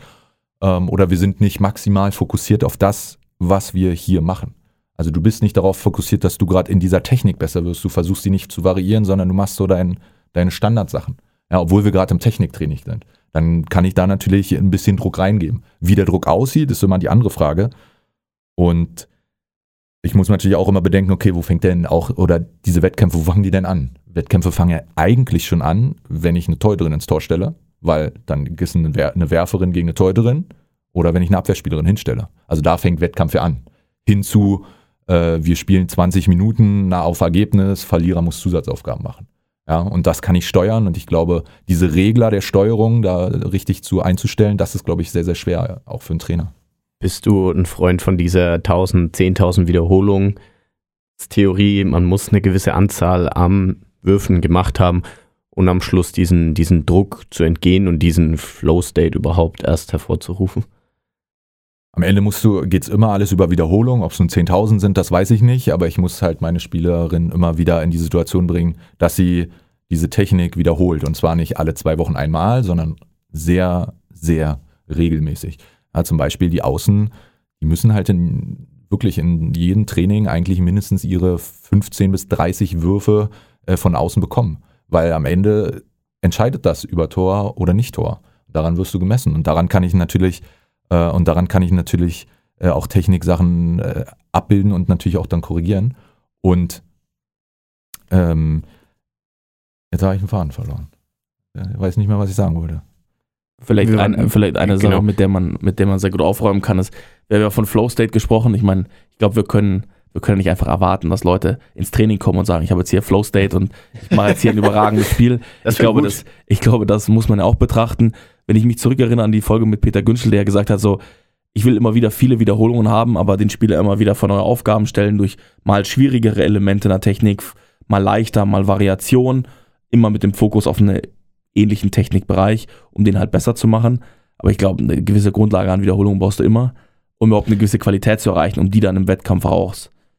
ähm, oder wir sind nicht maximal fokussiert auf das, was wir hier machen. Also du bist nicht darauf fokussiert, dass du gerade in dieser Technik besser wirst. Du versuchst sie nicht zu variieren, sondern du machst so dein, deine Standardsachen. Ja, obwohl wir gerade im Techniktraining sind. Dann kann ich da natürlich ein bisschen Druck reingeben. Wie der Druck aussieht, ist immer die andere Frage. Und ich muss natürlich auch immer bedenken, okay, wo fängt denn auch, oder diese Wettkämpfe, wo fangen die denn an? Wettkämpfe fangen ja eigentlich schon an, wenn ich eine Torhüterin ins Tor stelle, weil dann ist eine, Werferin gegen eine Torhüterin oder wenn ich eine Abwehrspielerin hinstelle. Also da fängt Wettkampf ja an. Hinzu, äh, wir spielen 20 Minuten na, auf Ergebnis, Verlierer muss Zusatzaufgaben machen. Ja, und das kann ich steuern und ich glaube, diese Regler der Steuerung da richtig zu einzustellen, das ist, glaube ich, sehr, sehr schwer, auch für einen Trainer. Bist du ein Freund von dieser 1000, 10.000 Wiederholungen? Theorie, man muss eine gewisse Anzahl an Würfen gemacht haben und am Schluss diesen, diesen Druck zu entgehen und diesen Flow-State überhaupt erst hervorzurufen? Am Ende musst du, geht's immer alles über Wiederholung. Ob es nun 10.000 sind, das weiß ich nicht, aber ich muss halt meine Spielerin immer wieder in die Situation bringen, dass sie diese Technik wiederholt. Und zwar nicht alle zwei Wochen einmal, sondern sehr, sehr regelmäßig. Ja, zum Beispiel die Außen, die müssen halt in, wirklich in jedem Training eigentlich mindestens ihre 15 bis 30 Würfe äh, von außen bekommen. Weil am Ende entscheidet das über Tor oder nicht Tor. Daran wirst du gemessen. Und daran kann ich natürlich, äh, und daran kann ich natürlich äh, auch Techniksachen äh, abbilden und natürlich auch dann korrigieren. Und ähm, jetzt habe ich einen Faden verloren. Ich weiß nicht mehr, was ich sagen wollte. Vielleicht, ein, vielleicht eine genau. Sache, mit der man, mit der man sehr gut aufräumen kann, ist, wir haben ja von Flow State gesprochen. Ich meine, ich glaube, wir können, wir können nicht einfach erwarten, dass Leute ins Training kommen und sagen, ich habe jetzt hier Flow State und ich mache jetzt hier ein [laughs] überragendes Spiel. Das ich glaube, das, ich glaube, das muss man ja auch betrachten. Wenn ich mich zurückerinnere an die Folge mit Peter Günschel, der gesagt hat, so, ich will immer wieder viele Wiederholungen haben, aber den Spieler immer wieder vor neue Aufgaben stellen durch mal schwierigere Elemente in der Technik, mal leichter, mal Variation, immer mit dem Fokus auf eine ähnlichen Technikbereich, um den halt besser zu machen. Aber ich glaube, eine gewisse Grundlage an Wiederholung brauchst du immer, um überhaupt eine gewisse Qualität zu erreichen, um die dann im Wettkampf auch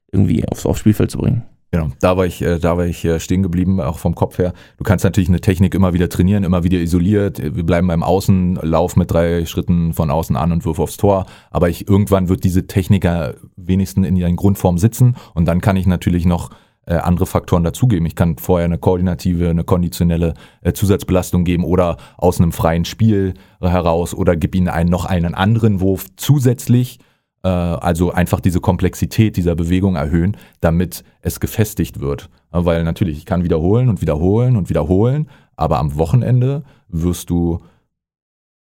irgendwie aufs, aufs Spielfeld zu bringen. Genau, da war ich, äh, da war ich äh, stehen geblieben, auch vom Kopf her. Du kannst natürlich eine Technik immer wieder trainieren, immer wieder isoliert. Wir bleiben beim Außenlauf mit drei Schritten von außen an und Wurf aufs Tor. Aber ich, irgendwann wird diese Technik wenigstens in ihren Grundform sitzen und dann kann ich natürlich noch äh, andere Faktoren dazugeben. Ich kann vorher eine koordinative, eine konditionelle äh, Zusatzbelastung geben oder aus einem freien Spiel heraus oder gib ihnen einen, noch einen anderen Wurf zusätzlich. Äh, also einfach diese Komplexität dieser Bewegung erhöhen, damit es gefestigt wird. Weil natürlich, ich kann wiederholen und wiederholen und wiederholen, aber am Wochenende wirst du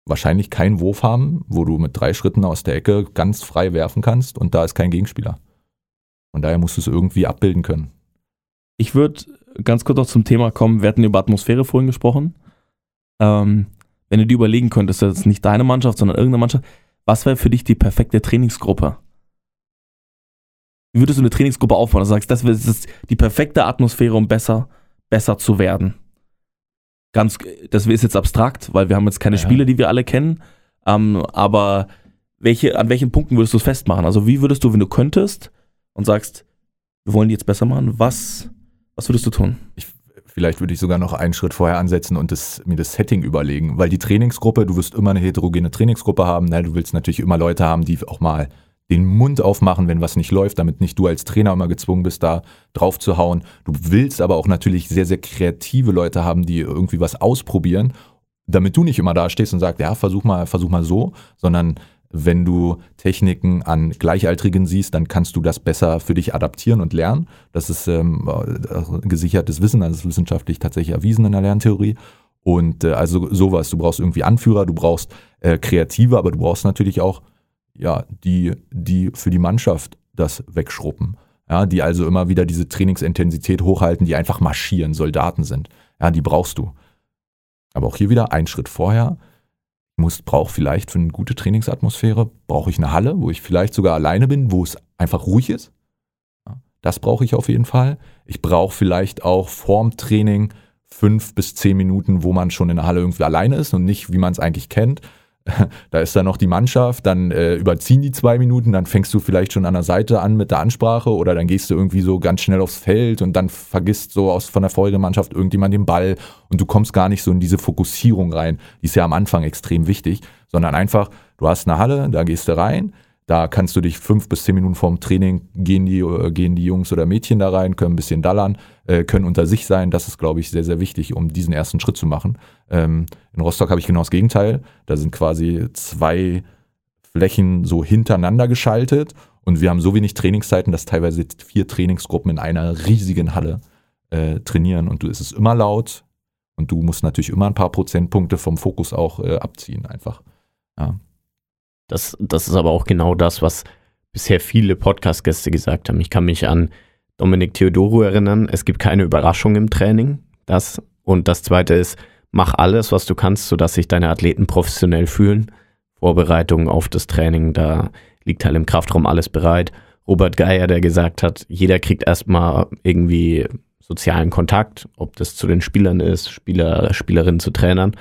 wahrscheinlich keinen Wurf haben, wo du mit drei Schritten aus der Ecke ganz frei werfen kannst und da ist kein Gegenspieler. Von daher musst du es irgendwie abbilden können. ich würde ganz kurz noch zum Thema kommen. Wir hatten über Atmosphäre vorhin gesprochen. Ähm, wenn du dir überlegen könntest, das ist nicht deine Mannschaft, sondern irgendeine Mannschaft, was wäre für dich die perfekte Trainingsgruppe? Wie würdest du eine Trainingsgruppe aufbauen? Du sagst, das ist die perfekte Atmosphäre, um besser, besser zu werden. Ganz, das ist jetzt abstrakt, weil wir haben jetzt keine Ja. Spiele, die wir alle kennen. Ähm, aber welche, an welchen Punkten würdest du es festmachen? Also wie würdest du, wenn du könntest und sagst, wir wollen die jetzt besser machen, was, was würdest du tun? Vielleicht würde ich sogar noch einen Schritt vorher ansetzen und das, mir das Setting überlegen. Weil die Trainingsgruppe, du wirst immer eine heterogene Trainingsgruppe haben. Ne? Du willst natürlich immer Leute haben, die auch mal den Mund aufmachen, wenn was nicht läuft, damit nicht du als Trainer immer gezwungen bist, da drauf zu hauen. Du willst aber auch natürlich sehr, sehr kreative Leute haben, die irgendwie was ausprobieren, damit du nicht immer da stehst und sagst, ja, versuch mal, versuch mal so, sondern wenn du Techniken an Gleichaltrigen siehst, dann kannst du das besser für dich adaptieren und lernen. Das ist ähm, äh, gesichertes Wissen, also das ist wissenschaftlich tatsächlich erwiesen in der Lerntheorie. Und äh, also sowas, du brauchst irgendwie Anführer, du brauchst äh, Kreative, aber du brauchst natürlich auch ja, die, die für die Mannschaft das wegschruppen. Ja, die also immer wieder diese Trainingsintensität hochhalten, die einfach marschieren, Soldaten sind. Ja, die brauchst du. Aber auch hier wieder ein Schritt vorher. Muss, brauche vielleicht für eine gute Trainingsatmosphäre, brauche ich eine Halle, wo ich vielleicht sogar alleine bin, wo es einfach ruhig ist. Das brauche ich auf jeden Fall. Ich brauche vielleicht auch vorm Training fünf bis zehn Minuten, wo man schon in der Halle irgendwie alleine ist und nicht, wie man es eigentlich kennt. [laughs] Da ist dann noch die Mannschaft, dann äh, überziehen die zwei Minuten, dann fängst du vielleicht schon an der Seite an mit der Ansprache oder dann gehst du irgendwie so ganz schnell aufs Feld und dann vergisst so aus von der vorigen Mannschaft irgendjemand den Ball und du kommst gar nicht so in diese Fokussierung rein. Die ist ja am Anfang extrem wichtig, sondern einfach, du hast eine Halle, da gehst du rein, da kannst du dich fünf bis zehn Minuten vorm Training gehen die, äh, gehen die Jungs oder Mädchen da rein, können ein bisschen dallern, äh, können unter sich sein. Das ist, glaube ich, sehr, sehr wichtig, um diesen ersten Schritt zu machen. Ähm, in Rostock habe ich genau das Gegenteil. Da sind quasi zwei Flächen so hintereinander geschaltet und wir haben so wenig Trainingszeiten, dass teilweise vier Trainingsgruppen in einer riesigen Halle äh, trainieren und du es ist immer laut und du musst natürlich immer ein paar Prozentpunkte vom Fokus auch äh, abziehen einfach. Ja. Das, das ist aber auch genau das, was bisher viele Podcast-Gäste gesagt haben. Ich kann mich an Dominik Theodoro erinnern. Es gibt keine Überraschung im Training. Das. Und das zweite ist, mach alles, was du kannst, sodass sich deine Athleten professionell fühlen. Vorbereitung auf das Training, da liegt halt im Kraftraum alles bereit. Robert Geier, der gesagt hat, jeder kriegt erstmal irgendwie sozialen Kontakt, ob das zu den Spielern ist, Spieler, Spielerinnen zu Trainern.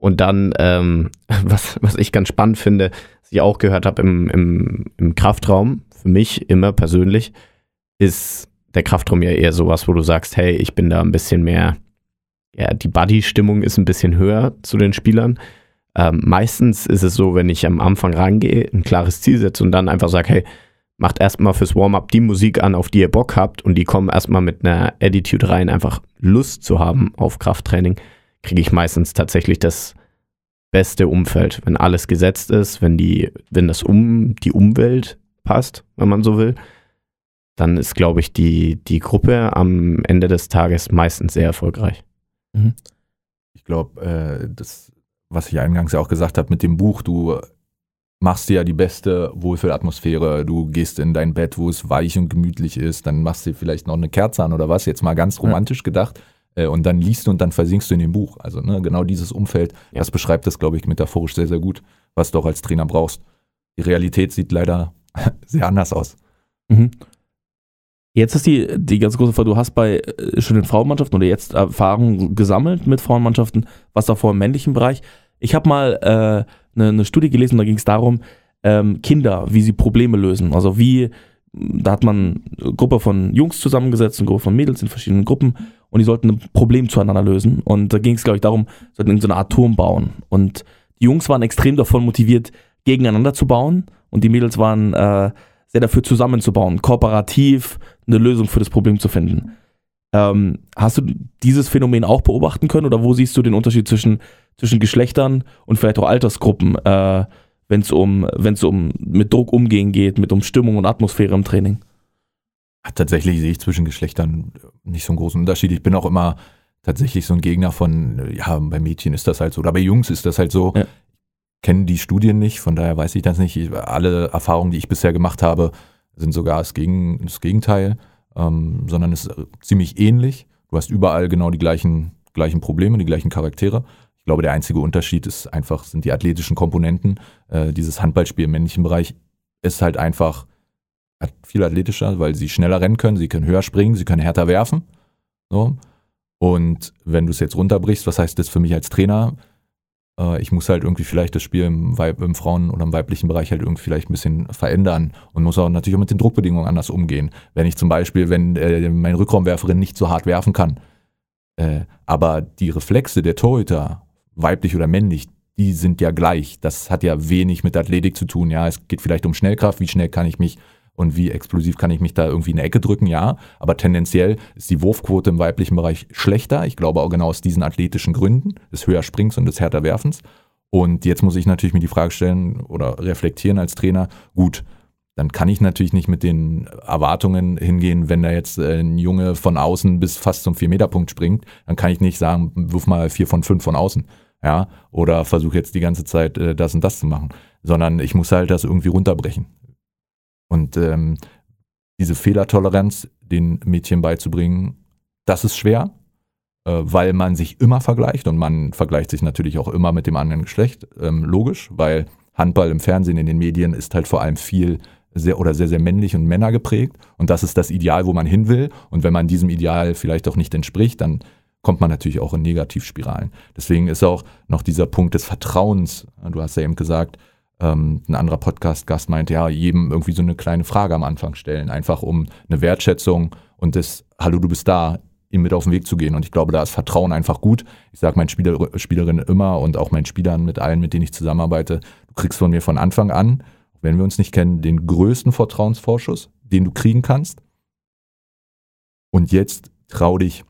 Und dann, ähm, [laughs] was, was ich ganz spannend finde, was ich auch gehört habe im, im, im Kraftraum, für mich immer persönlich, ist der Kraftraum ja eher sowas, wo du sagst, hey, ich bin da ein bisschen mehr, ja, die Buddy-Stimmung ist ein bisschen höher zu den Spielern. Ähm, meistens ist es so, wenn ich am Anfang rangehe, ein klares Ziel setze und dann einfach sage, hey, macht erstmal fürs Warm-up die Musik an, auf die ihr Bock habt und die kommen erstmal mit einer Attitude rein, einfach Lust zu haben auf Krafttraining, kriege ich meistens tatsächlich das beste Umfeld, wenn alles gesetzt ist, wenn die, wenn das um die Umwelt passt, wenn man so will, dann ist, glaube ich, die, die Gruppe am Ende des Tages meistens sehr erfolgreich. Ich glaube, äh, das, was ich eingangs ja auch gesagt habe mit dem Buch, du machst dir ja die beste Wohlfühlatmosphäre, du gehst in dein Bett, wo es weich und gemütlich ist, dann machst du dir vielleicht noch eine Kerze an oder was, jetzt mal ganz romantisch gedacht, äh, und dann liest du und dann versinkst du in dem Buch. Also ne, genau dieses Umfeld, Ja. das beschreibt das, glaube ich, metaphorisch sehr, sehr gut, was du auch als Trainer brauchst. Die Realität sieht leider [laughs] sehr anders aus. Mhm. Jetzt ist die, die ganz große Frage, du hast bei äh, schon den Frauenmannschaften oder jetzt Erfahrungen gesammelt mit Frauenmannschaften, was davor im männlichen Bereich. Ich habe mal äh, eine, eine Studie gelesen, da ging es darum, ähm, Kinder, wie sie Probleme lösen. Also wie, da hat man eine Gruppe von Jungs zusammengesetzt, eine Gruppe von Mädels in verschiedenen Gruppen und die sollten ein Problem zueinander lösen. Und da ging es, glaube ich, darum, sollten so eine Art Turm bauen. Und die Jungs waren extrem davon motiviert, gegeneinander zu bauen und die Mädels waren äh, sehr dafür zusammenzubauen, kooperativ eine Lösung für das Problem zu finden. Ähm, hast du dieses Phänomen auch beobachten können oder wo siehst du den Unterschied zwischen, zwischen Geschlechtern und vielleicht auch Altersgruppen, äh, wenn es um, wenn's um mit Druck umgehen geht, mit um Stimmung und Atmosphäre im Training? Tatsächlich sehe ich zwischen Geschlechtern nicht so einen großen Unterschied. Ich bin auch immer tatsächlich so ein Gegner von, ja, bei Mädchen ist das halt so, oder bei Jungs ist das halt so. Ja. Kennen die Studien nicht, von daher weiß ich das nicht. Ich, alle Erfahrungen, die ich bisher gemacht habe, sind sogar das, Gegen, das Gegenteil. ähm, sondern es ist ziemlich ähnlich. Du hast überall genau die gleichen, gleichen Probleme, die gleichen Charaktere. Ich glaube, der einzige Unterschied ist einfach, sind die athletischen Komponenten. Äh, dieses Handballspiel im männlichen Bereich ist halt einfach viel athletischer, weil sie schneller rennen können, sie können höher springen, sie können härter werfen. So. Und wenn du es jetzt runterbrichst, was heißt das für mich als Trainer? Äh, ich muss halt irgendwie vielleicht das Spiel im, Weib, im Frauen- oder im weiblichen Bereich halt irgendwie vielleicht ein bisschen verändern und muss auch natürlich auch mit den Druckbedingungen anders umgehen. Wenn ich zum Beispiel, wenn äh, meine Rückraumwerferin nicht so hart werfen kann, äh, aber die Reflexe der Torhüter, weiblich oder männlich, die sind ja gleich. Das hat ja wenig mit Athletik zu tun. Ja, es geht vielleicht um Schnellkraft. Wie schnell kann ich mich und wie explosiv kann ich mich da irgendwie in eine Ecke drücken, ja. Aber tendenziell ist die Wurfquote im weiblichen Bereich schlechter. Ich glaube auch genau aus diesen athletischen Gründen, des höher Springs und des härter Werfens. Und jetzt muss ich natürlich mir die Frage stellen oder reflektieren als Trainer, gut, dann kann ich natürlich nicht mit den Erwartungen hingehen, wenn da jetzt äh, ein Junge von außen bis fast zum 4-Meter-Punkt springt, dann kann ich nicht sagen, wirf mal 4 von 5 von außen, ja, oder versuche jetzt die ganze Zeit äh, das und das zu machen, sondern ich muss halt das irgendwie runterbrechen. Und ähm, diese Fehlertoleranz den Mädchen beizubringen, das ist schwer, äh, weil man sich immer vergleicht und man vergleicht sich natürlich auch immer mit dem anderen Geschlecht, ähm, logisch, weil Handball im Fernsehen, in den Medien ist halt vor allem viel sehr oder sehr, sehr männlich und Männer geprägt und das ist das Ideal, wo man hin will und wenn man diesem Ideal vielleicht auch nicht entspricht, dann kommt man natürlich auch in Negativspiralen. Deswegen ist auch noch dieser Punkt des Vertrauens, du hast ja eben gesagt, ähm, ein anderer Podcast-Gast meinte, ja, jedem irgendwie so eine kleine Frage am Anfang stellen, einfach um eine Wertschätzung und das Hallo, du bist da, ihm mit auf den Weg zu gehen. Und ich glaube, da ist Vertrauen einfach gut. Ich sage meinen Spieler, Spielerinnen immer und auch meinen Spielern mit allen, mit denen ich zusammenarbeite, du kriegst von mir von Anfang an, wenn wir uns nicht kennen, den größten Vertrauensvorschuss, den du kriegen kannst. Und jetzt trau dich,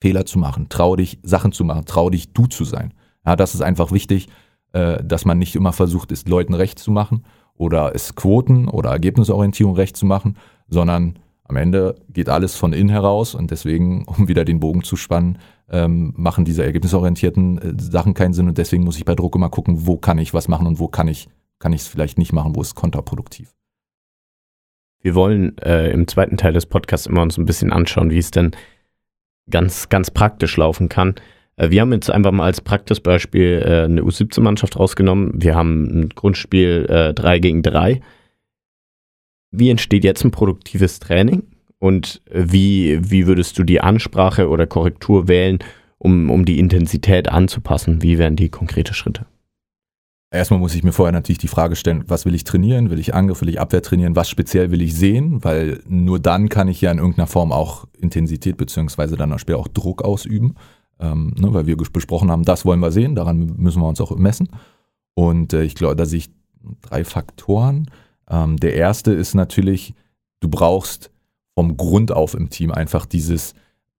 Fehler zu machen, trau dich, Sachen zu machen, trau dich, du zu sein. Ja, das ist einfach wichtig äh, dass man nicht immer versucht, es Leuten recht zu machen oder es Quoten oder Ergebnisorientierung recht zu machen, sondern am Ende geht alles von innen heraus und deswegen, [laughs] um wieder den Bogen zu spannen, ähm, machen diese ergebnisorientierten äh, Sachen keinen Sinn und deswegen muss ich bei Druck immer gucken, wo kann ich was machen und wo kann ich kann ich es vielleicht nicht machen, wo ist kontraproduktiv. Wir wollen äh, im zweiten Teil des Podcasts immer uns ein bisschen anschauen, wie es denn ganz ganz praktisch laufen kann. Äh, wir haben jetzt einfach mal als Praxisbeispiel äh, eine U17-Mannschaft rausgenommen. Wir haben ein Grundspiel äh, 3 gegen 3. Wie entsteht jetzt ein produktives Training? Und wie, wie würdest du die Ansprache oder Korrektur wählen, um, um die Intensität anzupassen? Wie wären die konkrete Schritte? Erstmal muss ich mir vorher natürlich die Frage stellen, was will ich trainieren? Will ich Angriff, will ich Abwehr trainieren? Was speziell will ich sehen? Weil nur dann kann ich ja in irgendeiner Form auch Intensität beziehungsweise dann später auch Druck ausüben ähm, ne, weil wir besprochen haben, das wollen wir sehen, daran müssen wir uns auch messen. Und äh, ich glaube, da sehe ich drei Faktoren. Ähm, der erste ist natürlich, du brauchst vom Grund auf im Team einfach dieses,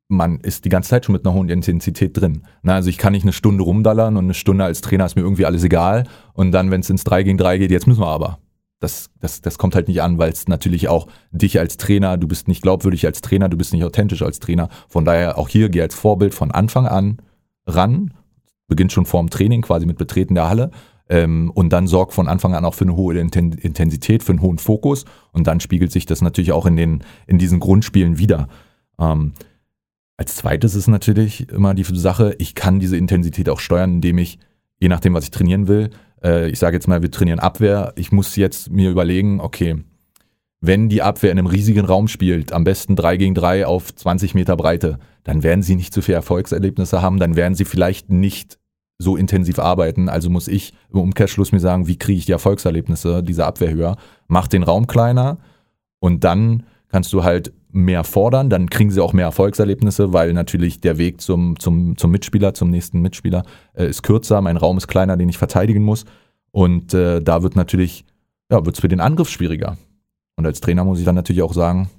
man ist die ganze Zeit schon mit einer hohen Intensität drin. Na, also ich kann nicht eine Stunde rumdallern und eine Stunde als Trainer ist mir irgendwie alles egal. Und dann, wenn es ins 3 gegen 3 geht, jetzt müssen wir aber das, das, das kommt halt nicht an, weil es natürlich auch dich als Trainer, du bist nicht glaubwürdig als Trainer, du bist nicht authentisch als Trainer. Von daher auch hier geh als Vorbild von Anfang an ran, beginnt schon vorm Training quasi mit Betreten der Halle ähm, und dann sorg von Anfang an auch für eine hohe Intensität, für einen hohen Fokus und dann spiegelt sich das natürlich auch in, den, in diesen Grundspielen wieder. Ähm, als zweites ist natürlich immer die Sache, ich kann diese Intensität auch steuern, indem ich, je nachdem, was ich trainieren will, äh, ich sage jetzt mal, wir trainieren Abwehr. Ich muss jetzt mir überlegen, okay, wenn die Abwehr in einem riesigen Raum spielt, am besten 3 gegen 3 auf 20 Meter Breite, dann werden sie nicht so viele Erfolgserlebnisse haben, dann werden sie vielleicht nicht so intensiv arbeiten. Also muss ich im Umkehrschluss mir sagen, wie kriege ich die Erfolgserlebnisse dieser Abwehr höher? Mach den Raum kleiner und dann kannst du halt mehr fordern, dann kriegen sie auch mehr Erfolgserlebnisse, weil natürlich der Weg zum, zum, zum Mitspieler, zum nächsten Mitspieler äh, ist kürzer, mein Raum ist kleiner, den ich verteidigen muss. Und äh, da wird natürlich, ja, wird es für den Angriff schwieriger. Und als Trainer muss ich dann natürlich auch sagen,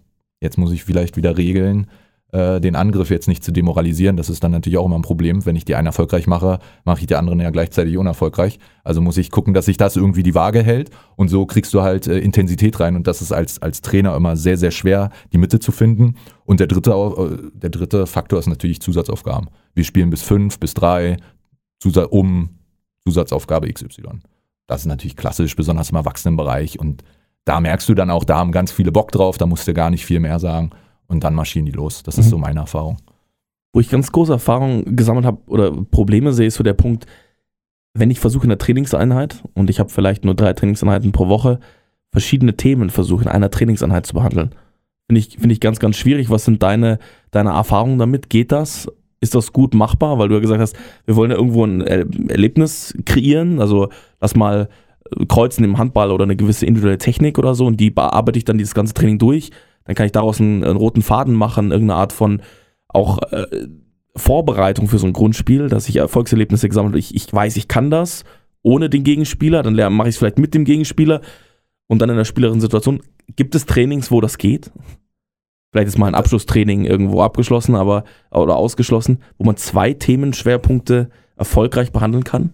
jetzt muss ich vielleicht wieder regeln, äh, den Angriff jetzt nicht zu demoralisieren. Das ist dann natürlich auch immer ein Problem. Wenn ich die einen erfolgreich mache, mache ich die anderen ja gleichzeitig unerfolgreich. Also muss ich gucken, dass sich das irgendwie die Waage hält. Und so kriegst du halt äh, Intensität rein. Und das ist als, als Trainer immer sehr, sehr schwer, die Mitte zu finden. Und der dritte, äh, der dritte Faktor ist natürlich Zusatzaufgaben. Wir spielen bis fünf, bis drei, Zusatz, um Zusatzaufgabe XY. Das ist natürlich klassisch, besonders im Erwachsenenbereich. Und da merkst du dann auch, da haben ganz viele Bock drauf, da musst du gar nicht viel mehr sagen. Und dann marschieren die los. Das ist Mhm. so meine Erfahrung. Wo ich ganz große Erfahrung gesammelt habe oder Probleme sehe, ist so der Punkt, wenn ich versuche in der Trainingseinheit und ich habe vielleicht nur drei Trainingseinheiten pro Woche, verschiedene Themen versuche in einer Trainingseinheit zu behandeln. Finde ich, finde ich ganz, ganz schwierig. Was sind deine, deine Erfahrungen damit? Geht das? Ist das gut machbar? Weil du ja gesagt hast, wir wollen ja irgendwo ein Er- Erlebnis kreieren. Also lass mal äh, kreuzen im Handball oder eine gewisse individuelle Technik oder so und die bearbeite ich dann dieses ganze Training durch. Dann kann ich daraus einen, einen roten Faden machen, irgendeine Art von auch äh, Vorbereitung für so ein Grundspiel, dass ich Erfolgserlebnisse gesammelt habe. Ich, ich weiß, ich kann das ohne den Gegenspieler, dann mache ich es vielleicht mit dem Gegenspieler und dann in der spielerischen Situation. Gibt es Trainings, wo das geht? Vielleicht ist mal ein Abschlusstraining irgendwo abgeschlossen, aber oder ausgeschlossen, wo man zwei Themenschwerpunkte erfolgreich behandeln kann.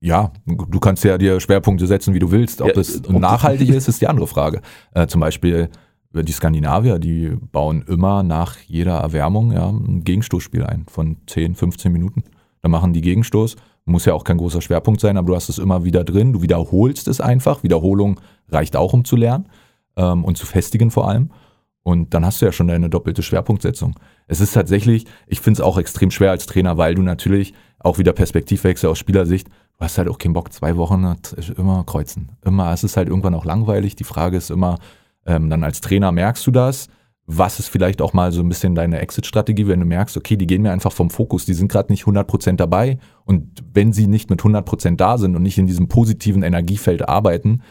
Ja, du kannst ja dir Schwerpunkte setzen, wie du willst. Ob Ja, das ob- nachhaltig ist, ist die andere Frage. Äh, zum Beispiel die Skandinavier, die bauen immer nach jeder Erwärmung ja, ein Gegenstoßspiel ein von 10, 15 Minuten. Dann machen die Gegenstoß. Muss ja auch kein großer Schwerpunkt sein, aber du hast es immer wieder drin. Du wiederholst es einfach. Wiederholung reicht auch, um zu lernen ähm, und zu festigen vor allem. Und dann hast du ja schon deine doppelte Schwerpunktsetzung. Es ist tatsächlich, ich finde es auch extrem schwer als Trainer, weil du natürlich auch wieder Perspektivwechsel aus Spielersicht, du hast halt auch keinen Bock, zwei Wochen immer kreuzen. Immer, es ist halt irgendwann auch langweilig. Die Frage ist immer, ähm, dann als Trainer merkst du das? Was ist vielleicht auch mal so ein bisschen deine Exit-Strategie, wenn du merkst, okay, die gehen mir einfach vom Fokus, die sind gerade nicht 100% dabei und wenn sie nicht mit 100% da sind und nicht in diesem positiven Energiefeld arbeiten,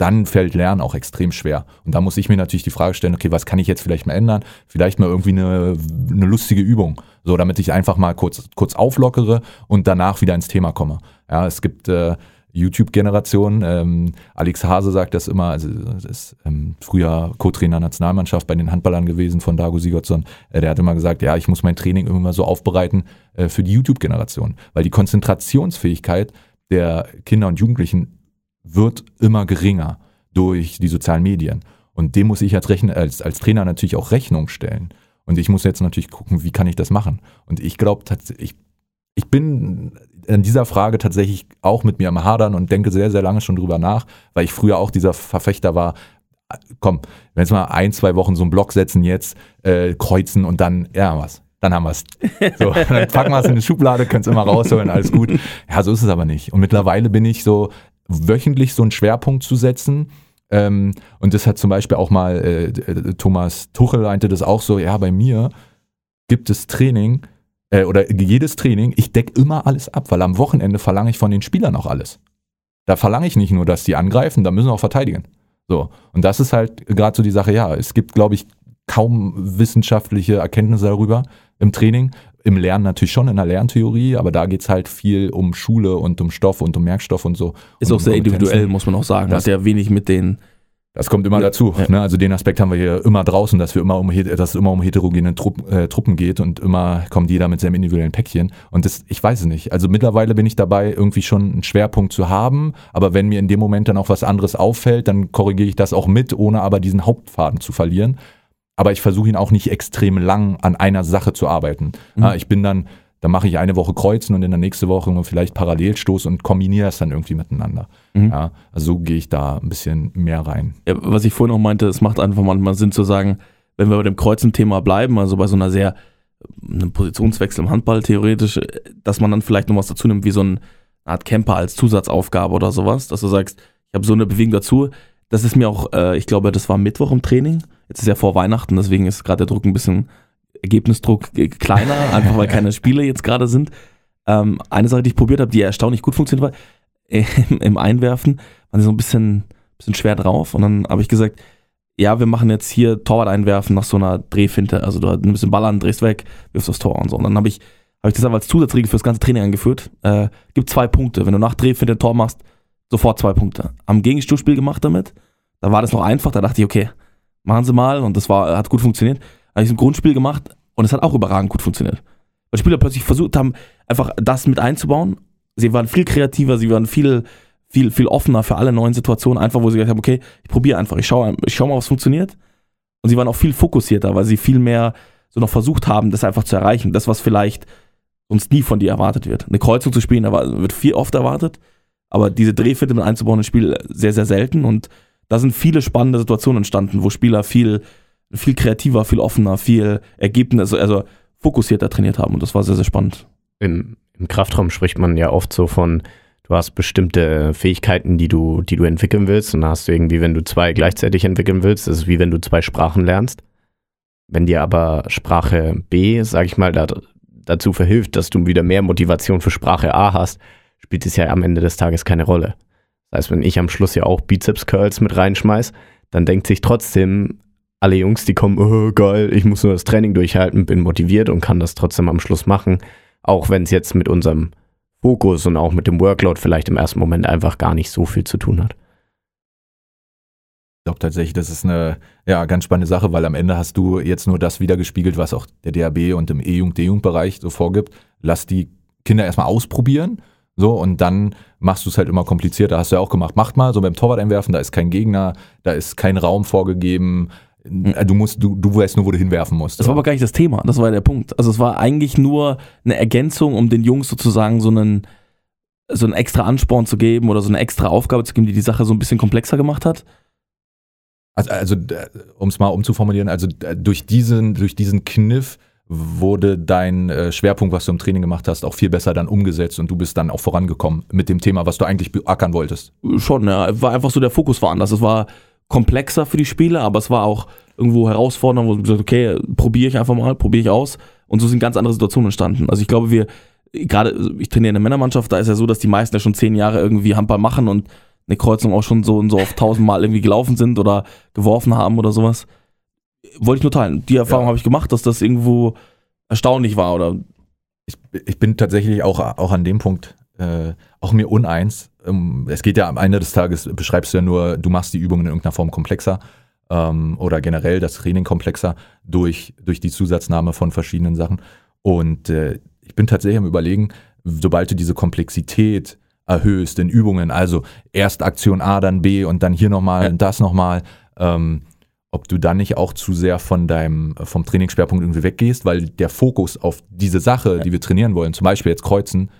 dann fällt Lernen auch extrem schwer. Und da muss ich mir natürlich die Frage stellen, okay, was kann ich jetzt vielleicht mal ändern? Vielleicht mal irgendwie eine, eine lustige Übung, so damit ich einfach mal kurz, kurz auflockere und danach wieder ins Thema komme. Ja, es gibt äh, YouTube-Generationen, ähm, Alex Hase sagt das immer, also das ist ähm, früher Co-Trainer Nationalmannschaft bei den Handballern gewesen von Dago Sigurdsson, äh, der hat immer gesagt, ja, ich muss mein Training immer so aufbereiten äh, für die YouTube-Generation, weil die Konzentrationsfähigkeit der Kinder und Jugendlichen wird immer geringer durch die sozialen Medien. Und dem muss ich als, Rechn als, als Trainer natürlich auch Rechnung stellen. Und ich muss jetzt natürlich gucken, wie kann ich das machen. Und ich glaube tatsächlich, ich bin in dieser Frage tatsächlich auch mit mir am Hadern und denke sehr, sehr lange schon drüber nach, weil ich früher auch dieser Verfechter war, komm, wenn jetzt mal ein, zwei Wochen so einen Block setzen jetzt, äh, kreuzen und dann, ja, was. Dann haben wir es. So, [laughs] dann packen wir es in die Schublade, können es immer rausholen, alles gut. Ja, so ist es aber nicht. Und mittlerweile bin ich so, wöchentlich so einen Schwerpunkt zu setzen. Ähm, und das hat zum Beispiel auch mal äh, äh, Thomas Tuchel meinte das auch so, ja, bei mir gibt es Training äh, oder jedes Training, ich decke immer alles ab, weil am Wochenende verlange ich von den Spielern auch alles. Da verlange ich nicht nur, dass die angreifen, da müssen wir auch verteidigen. So. Und das ist halt gerade so die Sache, ja, es gibt, glaube ich, kaum wissenschaftliche Erkenntnisse darüber im Training. Im Lernen natürlich schon in der Lerntheorie, aber da geht es halt viel um Schule und um Stoff und um Merkstoff und so. Ist und auch sehr um individuell, Kompetenzen. muss man auch sagen. Das- Hat ja wenig mit den. Das kommt immer Ja, dazu. ja. Ne? Also den Aspekt haben wir hier immer draußen, dass wir immer um, dass es immer um heterogene Trupp, äh, Truppen geht und immer kommt jeder mit seinem individuellen Päckchen. Und das, ich weiß es nicht. Also mittlerweile bin ich dabei, irgendwie schon einen Schwerpunkt zu haben. Aber wenn mir in dem Moment dann auch was anderes auffällt, dann korrigiere ich das auch mit, ohne aber diesen Hauptfaden zu verlieren. Aber ich versuche ihn auch nicht extrem lang an einer Sache zu arbeiten. Mhm. Ich bin dann, dann mache ich eine Woche Kreuzen und in der nächsten Woche vielleicht Parallelstoß und kombiniere das dann irgendwie miteinander. Mhm. Ja, also so gehe ich da ein bisschen mehr rein. Ja, was ich vorhin auch meinte, es macht einfach manchmal Sinn zu sagen, wenn wir bei dem Kreuzen-Thema bleiben, also bei so einer sehr, einem Positionswechsel im Handball theoretisch, dass man dann vielleicht noch was dazu nimmt, wie so eine Art Camper als Zusatzaufgabe oder sowas, dass du sagst, ich habe so eine Bewegung dazu. Das ist mir auch, äh, ich glaube, das war Mittwoch im Training. Jetzt ist ja vor Weihnachten, deswegen ist gerade der Druck ein bisschen, Ergebnisdruck kleiner, [laughs] einfach weil keine Spiele jetzt gerade sind. Ähm, eine Sache, die ich probiert habe, die erstaunlich gut funktioniert war, [laughs] im, im Einwerfen, waren sie so ein bisschen, bisschen schwer drauf. Und dann habe ich gesagt, ja, wir machen jetzt hier Torwart einwerfen nach so einer Drehfinte. Also du nimmst den Ball an, drehst weg, wirfst aufs Tor und so. Und dann habe ich, hab ich das aber als Zusatzregel für das ganze Training eingeführt. Äh, gibt zwei Punkte. Wenn du nach Drehfinte ein Tor machst, sofort zwei Punkte. Am Gegenstoßspiel gemacht damit. Da war das noch einfach. Da dachte ich, okay, machen Sie mal. Und das war, hat gut funktioniert. Habe ich ein Grundspiel gemacht und es hat auch überragend gut funktioniert. Weil Spieler plötzlich versucht haben, einfach das mit einzubauen. Sie waren viel kreativer, sie waren viel, viel, viel offener für alle neuen Situationen, einfach wo sie gesagt haben, okay, ich probiere einfach, ich schaue ich schau mal, was funktioniert. Und sie waren auch viel fokussierter, weil sie viel mehr so noch versucht haben, das einfach zu erreichen. Das, was vielleicht sonst nie von dir erwartet wird. Eine Kreuzung zu spielen, wird viel oft erwartet. Aber diese Drehfinte mit einzubauen ins Spiel sehr, sehr selten. Und da sind viele spannende Situationen entstanden, wo Spieler viel viel kreativer, viel offener, viel Ergebnis, also fokussierter trainiert haben. Und das war sehr, sehr spannend. Im, Im Kraftraum spricht man ja oft so von, du hast bestimmte Fähigkeiten, die du, die du entwickeln willst. Und hast du irgendwie, wenn du zwei gleichzeitig entwickeln willst, das ist wie wenn du zwei Sprachen lernst. Wenn dir aber Sprache B, sag ich mal, da, dazu verhilft, dass du wieder mehr Motivation für Sprache A hast, spielt es ja am Ende des Tages keine Rolle. Das heißt, wenn ich am Schluss ja auch Bizeps-Curls mit reinschmeiß, dann denkt sich trotzdem alle Jungs, die kommen, oh, geil, ich muss nur das Training durchhalten, bin motiviert und kann das trotzdem am Schluss machen, auch wenn es jetzt mit unserem Fokus und auch mit dem Workload vielleicht im ersten Moment einfach gar nicht so viel zu tun hat. Ich glaube tatsächlich, das ist eine ja, ganz spannende Sache, weil am Ende hast du jetzt nur das wiedergespiegelt, was auch der DAB und im E-Jugend, D-Jugend-Bereich so vorgibt. Lass die Kinder erstmal ausprobieren. So, und dann machst du es halt immer komplizierter. Hast du ja auch gemacht. Macht mal so beim Torwart einwerfen, da ist kein Gegner, da ist kein Raum vorgegeben. Du musst, du, du weißt nur, wo du hinwerfen musst. Das war aber gar nicht das Thema, das war der Punkt. Also es war eigentlich nur eine Ergänzung, um den Jungs sozusagen so einen, so einen extra Ansporn zu geben oder so eine extra Aufgabe zu geben, die die Sache so ein bisschen komplexer gemacht hat. Also, also um es mal umzuformulieren, also durch diesen, durch diesen Kniff wurde dein äh, Schwerpunkt, was du im Training gemacht hast, auch viel besser dann umgesetzt und du bist dann auch vorangekommen mit dem Thema, was du eigentlich beackern wolltest. Schon, ja. War einfach so der Fokus war anders. Es war komplexer für die Spieler, aber es war auch irgendwo herausfordernd, wo ich gesagt okay, probiere ich einfach mal, probiere ich aus. Und so sind ganz andere Situationen entstanden. Also ich glaube, wir, gerade, ich trainiere in der Männermannschaft, da ist ja so, dass die meisten ja schon zehn Jahre irgendwie Handball machen und eine Kreuzung auch schon so und so auf tausendmal irgendwie gelaufen sind oder geworfen haben oder sowas. Wollte ich nur teilen. Die Erfahrung ja. habe ich gemacht, dass das irgendwo erstaunlich war oder. Ich, ich bin tatsächlich auch, auch an dem Punkt äh, auch mir uneins. Ähm, es geht ja am Ende des Tages, beschreibst du ja nur, du machst die Übungen in irgendeiner Form komplexer ähm, oder generell das Training komplexer durch, durch die Zusatznahme von verschiedenen Sachen. Und äh, ich bin tatsächlich am Überlegen, sobald du diese Komplexität erhöhst in Übungen, also erst Aktion A, dann B und dann hier nochmal ja. und das nochmal, ähm, ob du dann nicht auch zu sehr von deinem, vom Trainingsschwerpunkt irgendwie weggehst, weil der Fokus auf diese Sache, ja. die wir trainieren wollen, zum Beispiel jetzt Kreuzen,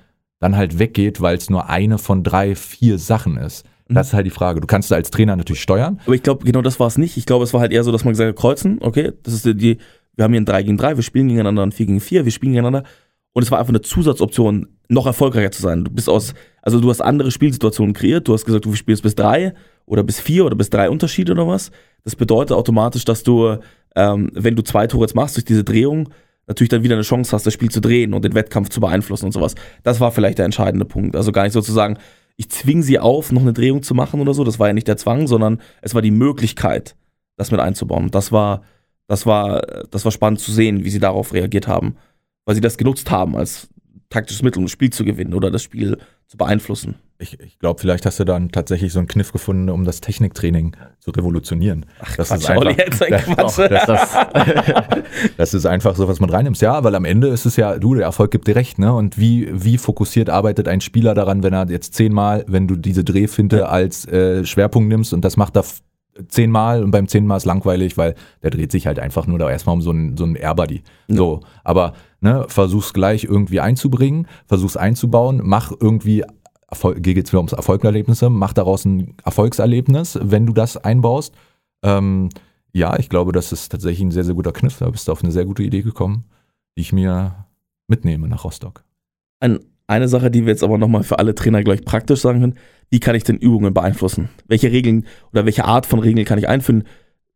dann halt weggeht, weil es nur eine von drei, vier Sachen ist. Mhm. Das ist halt die Frage. Du kannst als Trainer natürlich steuern. Aber ich glaube, genau das war es nicht. Ich glaube, es war halt eher so, dass man gesagt hat, kreuzen, okay, das ist die, wir haben hier ein 3 gegen 3, wir spielen gegeneinander, ein 4 gegen 4, wir spielen gegeneinander. Und es war einfach eine Zusatzoption, noch erfolgreicher zu sein. Du bist aus, also du hast andere Spielsituationen kreiert. Du hast gesagt, du spielst bis drei oder bis vier oder bis drei Unterschiede oder was. Das bedeutet automatisch, dass du, ähm, wenn du zwei Tore jetzt machst durch diese Drehung, natürlich dann wieder eine Chance hast, das Spiel zu drehen und den Wettkampf zu beeinflussen und sowas. Das war vielleicht der entscheidende Punkt. Also gar nicht sozusagen, ich zwinge sie auf, noch eine Drehung zu machen oder so. Das war ja nicht der Zwang, sondern es war die Möglichkeit, das mit einzubauen. Das war, das war, das war spannend zu sehen, wie sie darauf reagiert haben weil sie das genutzt haben als taktisches Mittel, um das Spiel zu gewinnen oder das Spiel zu beeinflussen. Ich, ich glaube, vielleicht hast du dann tatsächlich so einen Kniff gefunden, um das Techniktraining zu revolutionieren. Ach, das Quatsch, ist einfach, jetzt [laughs] ein Quatsch. Das, das, [laughs] das, ist einfach so, was man reinnimmst. Ja, weil am Ende ist es ja, du, der Erfolg gibt dir recht, ne? Und wie, wie fokussiert arbeitet ein Spieler daran, wenn er jetzt zehnmal, wenn du diese Drehfinte ja. als äh, Schwerpunkt nimmst und das macht er zehnmal und beim zehnmal ist langweilig, weil der dreht sich halt einfach nur da erstmal um so einen, so einen Airbuddy. So, aber ne, versuch's gleich irgendwie einzubringen, versuch's einzubauen, mach irgendwie Erfolg, geht jetzt wieder ums Erfolgserlebnisse, mach daraus ein Erfolgserlebnis, wenn du das einbaust. Ähm, ja, ich glaube, das ist tatsächlich ein sehr, sehr guter Kniff. Da bist du auf eine sehr gute Idee gekommen, die ich mir mitnehme nach Rostock. Ein, eine Sache, die wir jetzt aber nochmal für alle Trainer gleich praktisch sagen können, wie kann ich denn Übungen beeinflussen? Welche Regeln oder welche Art von Regeln kann ich einführen?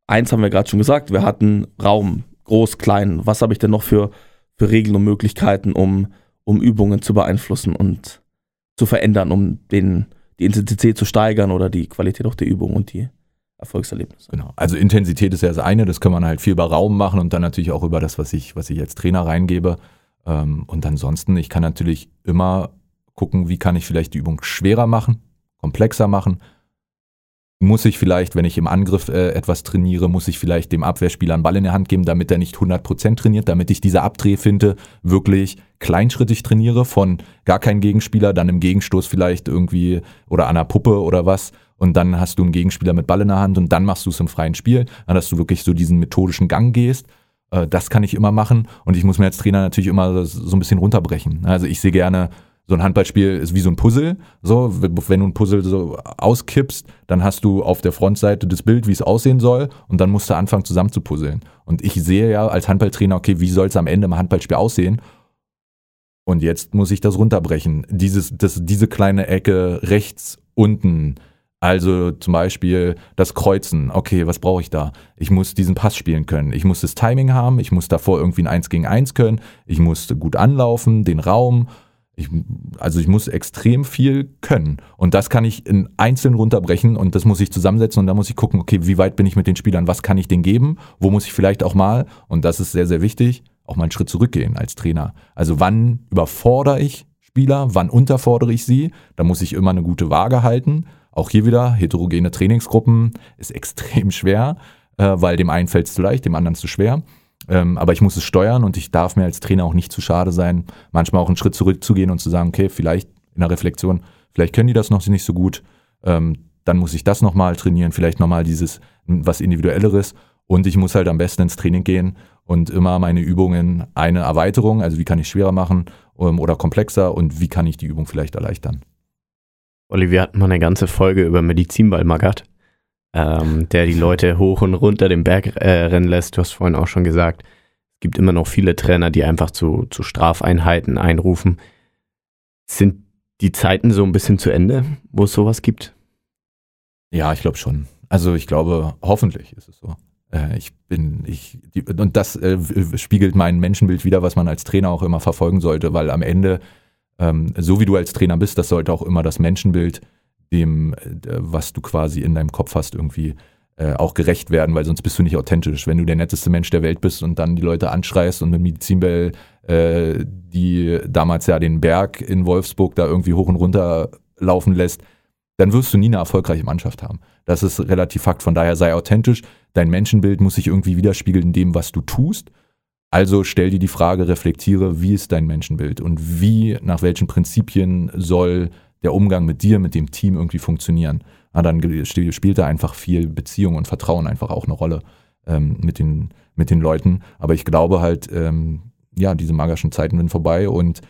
Eins haben wir gerade schon gesagt, wir hatten Raum, groß, klein. Was habe ich denn noch für, für Regeln und Möglichkeiten, um, um Übungen zu beeinflussen und zu verändern, um den, die Intensität zu steigern oder die Qualität auch der Übung und die Erfolgserlebnisse. Genau. Also Intensität ist ja das eine, das kann man halt viel über Raum machen und dann natürlich auch über das, was ich, was ich als Trainer reingebe. Ähm, und ansonsten, ich kann natürlich immer gucken, wie kann ich vielleicht die Übung schwerer machen, komplexer machen. Muss ich vielleicht, wenn ich im Angriff äh, etwas trainiere, muss ich vielleicht dem Abwehrspieler einen Ball in der Hand geben, damit er nicht 100% trainiert, damit ich diese Abdrehfinte wirklich kleinschrittig trainiere, von gar kein Gegenspieler, dann im Gegenstoß vielleicht irgendwie oder an einer Puppe oder was. Und dann hast du einen Gegenspieler mit Ball in der Hand und dann machst du es im freien Spiel, dass du wirklich so diesen methodischen Gang gehst. Äh, das kann ich immer machen und ich muss mir als Trainer natürlich immer so ein bisschen runterbrechen. Also ich sehe gerne So ein Handballspiel ist wie so ein Puzzle. So, wenn du ein Puzzle so auskippst, dann hast du auf der Frontseite das Bild, wie es aussehen soll, und dann musst du anfangen zusammen zu puzzeln. Und ich sehe ja als Handballtrainer, okay, wie soll es am Ende im Handballspiel aussehen? Und jetzt muss ich das runterbrechen. Dieses, das, diese kleine Ecke rechts unten, also zum Beispiel das Kreuzen. Okay, was brauche ich da? Ich muss diesen Pass spielen können. Ich muss das Timing haben. Ich muss davor irgendwie ein 1 gegen 1 können. Ich muss gut anlaufen, den Raum. Ich, also ich muss extrem viel können. Und das kann ich in einzeln runterbrechen und das muss ich zusammensetzen und da muss ich gucken, okay, wie weit bin ich mit den Spielern? Was kann ich denen geben? Wo muss ich vielleicht auch mal, und das ist sehr, sehr wichtig, auch mal einen Schritt zurückgehen als Trainer. Also wann überfordere ich Spieler, wann unterfordere ich sie? Da muss ich immer eine gute Waage halten. Auch hier wieder, heterogene Trainingsgruppen ist [laughs] extrem schwer, äh, weil dem einen fällt es zu leicht, dem anderen zu schwer. Ähm, aber ich muss es steuern und ich darf mir als Trainer auch nicht zu schade sein, manchmal auch einen Schritt zurückzugehen und zu sagen, okay, vielleicht in der Reflexion, vielleicht können die das noch nicht so gut, ähm, dann muss ich das nochmal trainieren, vielleicht nochmal dieses was Individuelleres und ich muss halt am besten ins Training gehen und immer meine Übungen eine Erweiterung, also wie kann ich schwerer machen ähm, oder komplexer und wie kann ich die Übung vielleicht erleichtern. Olli, wir hatten mal eine ganze Folge über Medizinball Magat, ähm, der die Leute hoch und runter den Berg äh, rennen lässt. Du hast vorhin auch schon gesagt, es gibt immer noch viele Trainer, die einfach zu, zu Strafeinheiten einrufen. Sind die Zeiten so ein bisschen zu Ende, wo es sowas gibt? Ja, ich glaube schon. Also ich glaube, hoffentlich ist es so. Äh, ich bin, ich, und das äh, spiegelt mein Menschenbild wieder, was man als Trainer auch immer verfolgen sollte, weil am Ende, ähm, so wie du als Trainer bist, das sollte auch immer das Menschenbild dem, äh, was du quasi in deinem Kopf hast, irgendwie äh, auch gerecht werden, weil sonst bist du nicht authentisch. Wenn du der netteste Mensch der Welt bist und dann die Leute anschreist und mit Medizinbell, äh, die damals ja den Berg in Wolfsburg da irgendwie hoch und runter laufen lässt, dann wirst du nie eine erfolgreiche Mannschaft haben. Das ist relativ Fakt. Von daher sei authentisch. Dein Menschenbild muss sich irgendwie widerspiegeln in dem, was du tust. Also stell dir die Frage, reflektiere, wie ist dein Menschenbild und wie, nach welchen Prinzipien soll der Umgang mit dir, mit dem Team irgendwie funktionieren. Na, dann spielt da einfach viel Beziehung und Vertrauen einfach auch eine Rolle ähm, mit, den, mit den Leuten. Aber ich glaube halt, ähm, ja, diese magischen Zeiten sind vorbei und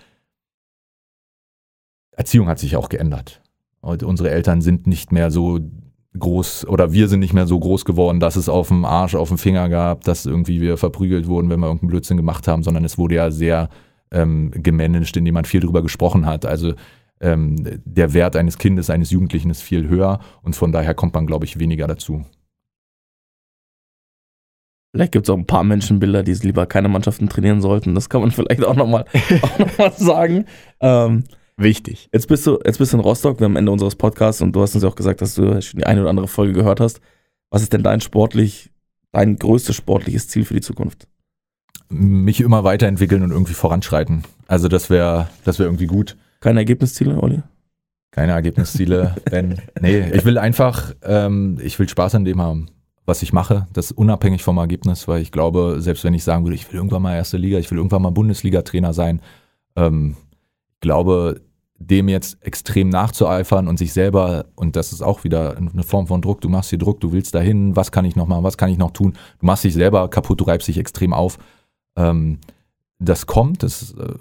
Erziehung hat sich auch geändert. Und unsere Eltern sind nicht mehr so groß oder wir sind nicht mehr so groß geworden, dass es auf dem Arsch, auf dem Finger gab, dass irgendwie wir verprügelt wurden, wenn wir irgendeinen Blödsinn gemacht haben, sondern es wurde ja sehr ähm, gemanagt, indem man viel drüber gesprochen hat. Also ähm, der Wert eines Kindes, eines Jugendlichen ist viel höher und von daher kommt man, glaube ich, weniger dazu. Vielleicht gibt es auch ein paar Menschenbilder, die lieber keine Mannschaften trainieren sollten. Das kann man vielleicht auch nochmal noch [laughs] sagen. Ähm, Wichtig. Jetzt bist du, jetzt bist du in Rostock, wir haben am Ende unseres Podcasts und du hast uns ja auch gesagt, dass du schon die eine oder andere Folge gehört hast. Was ist denn dein sportlich, dein größtes sportliches Ziel für die Zukunft? Mich immer weiterentwickeln und irgendwie voranschreiten. Also das wäre, das wäre irgendwie gut. Keine Ergebnisziele, Olli? Keine Ergebnisziele, [laughs] Ben. Nee, ich will einfach, ähm, ich will Spaß an dem haben, was ich mache. Das unabhängig vom Ergebnis, weil ich glaube, selbst wenn ich sagen würde, ich will irgendwann mal erste Liga, ich will irgendwann mal Bundesliga-Trainer sein, ähm, glaube, dem jetzt extrem nachzueifern und sich selber, und das ist auch wieder eine Form von Druck, du machst dir Druck, du willst dahin, was kann ich noch machen, was kann ich noch tun, du machst dich selber kaputt, du reibst dich extrem auf. Ähm, das kommt, das äh,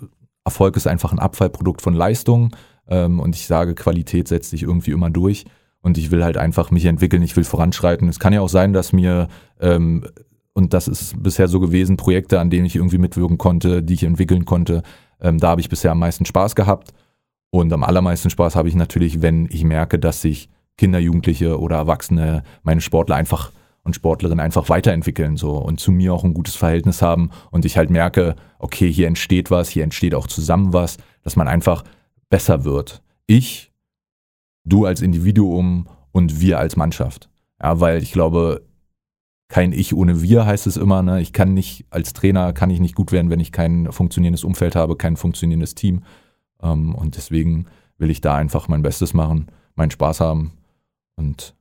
Erfolg ist einfach ein Abfallprodukt von Leistung ähm, und ich sage, Qualität setzt sich irgendwie immer durch und ich will halt einfach mich entwickeln, ich will voranschreiten. Es kann ja auch sein, dass mir ähm, und das ist bisher so gewesen, Projekte, an denen ich irgendwie mitwirken konnte, die ich entwickeln konnte, ähm, da habe ich bisher am meisten Spaß gehabt. Und am allermeisten Spaß habe ich natürlich, wenn ich merke, dass sich Kinder, Jugendliche oder Erwachsene, meine Sportler einfach und Sportlerinnen einfach weiterentwickeln so und zu mir auch ein gutes Verhältnis haben und ich halt merke, okay, hier entsteht was, hier entsteht auch zusammen was, dass man einfach besser wird. Ich, du als Individuum und wir als Mannschaft. Ja, weil ich glaube, kein Ich ohne Wir heißt es immer. Ne? Ich kann nicht, als Trainer kann ich nicht gut werden, wenn ich kein funktionierendes Umfeld habe, kein funktionierendes Team. Ähm, und deswegen will ich da einfach mein Bestes machen, meinen Spaß haben und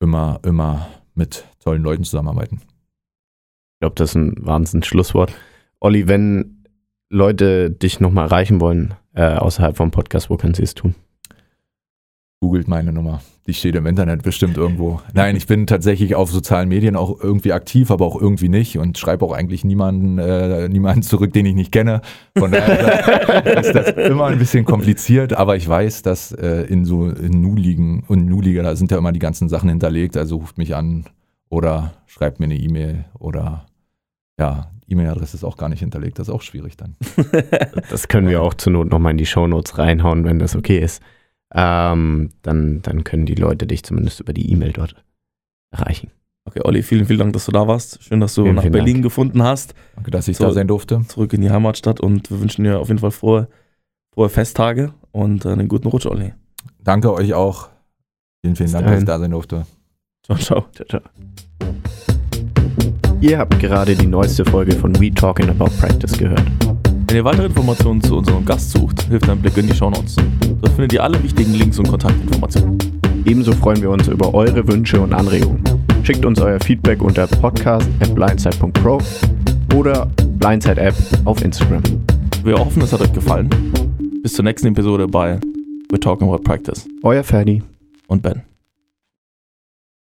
immer, immer mit tollen Leuten zusammenarbeiten. Ich glaube, das ist ein wahnsinns Schlusswort. Olli, wenn Leute dich nochmal erreichen wollen, äh, außerhalb vom Podcast, wo können sie es tun? Googelt meine Nummer. Die steht im Internet bestimmt irgendwo. [laughs] Nein, ich bin tatsächlich auf sozialen Medien auch irgendwie aktiv, aber auch irgendwie nicht und schreibe auch eigentlich niemanden, äh, niemanden zurück, den ich nicht kenne. Von daher [laughs] ist das immer ein bisschen kompliziert, aber ich weiß, dass äh, in so in Nu-Ligen und Nu-Liga, da sind ja immer die ganzen Sachen hinterlegt, also ruft mich an oder schreibt mir eine E-Mail oder ja, E-Mail-Adresse ist auch gar nicht hinterlegt, das ist auch schwierig dann. [laughs] Das können wir auch zur Not nochmal in die Shownotes reinhauen, wenn das okay ist. Ähm, dann, dann können die Leute dich zumindest über die E-Mail dort erreichen. Okay, Olli, vielen, vielen Dank, dass du da warst. Schön, dass du Vielen, nach vielen Berlin Dank. gefunden hast. Danke, dass ich So. da sein durfte. Zurück in die Heimatstadt und wir wünschen dir auf jeden Fall frohe, frohe Festtage und äh, einen guten Rutsch, Olli. Danke euch auch. Vielen, vielen Bis Dank, dass ich dahin. da sein durfte. Ciao, ciao. Ciao, ciao. Ihr habt gerade die neueste Folge von We Talking About Practice gehört. Wenn ihr weitere Informationen zu unserem Gast sucht, hilft ein Blick in die Shownotes. Dort findet ihr alle wichtigen Links und Kontaktinformationen. Ebenso freuen wir uns über eure Wünsche und Anregungen. Schickt uns euer Feedback unter podcast.blindside.pro oder Blindside App auf Instagram. Wir hoffen, es hat euch gefallen. Bis zur nächsten Episode bei We're Talking About Practice Euer Ferdi. und Ben.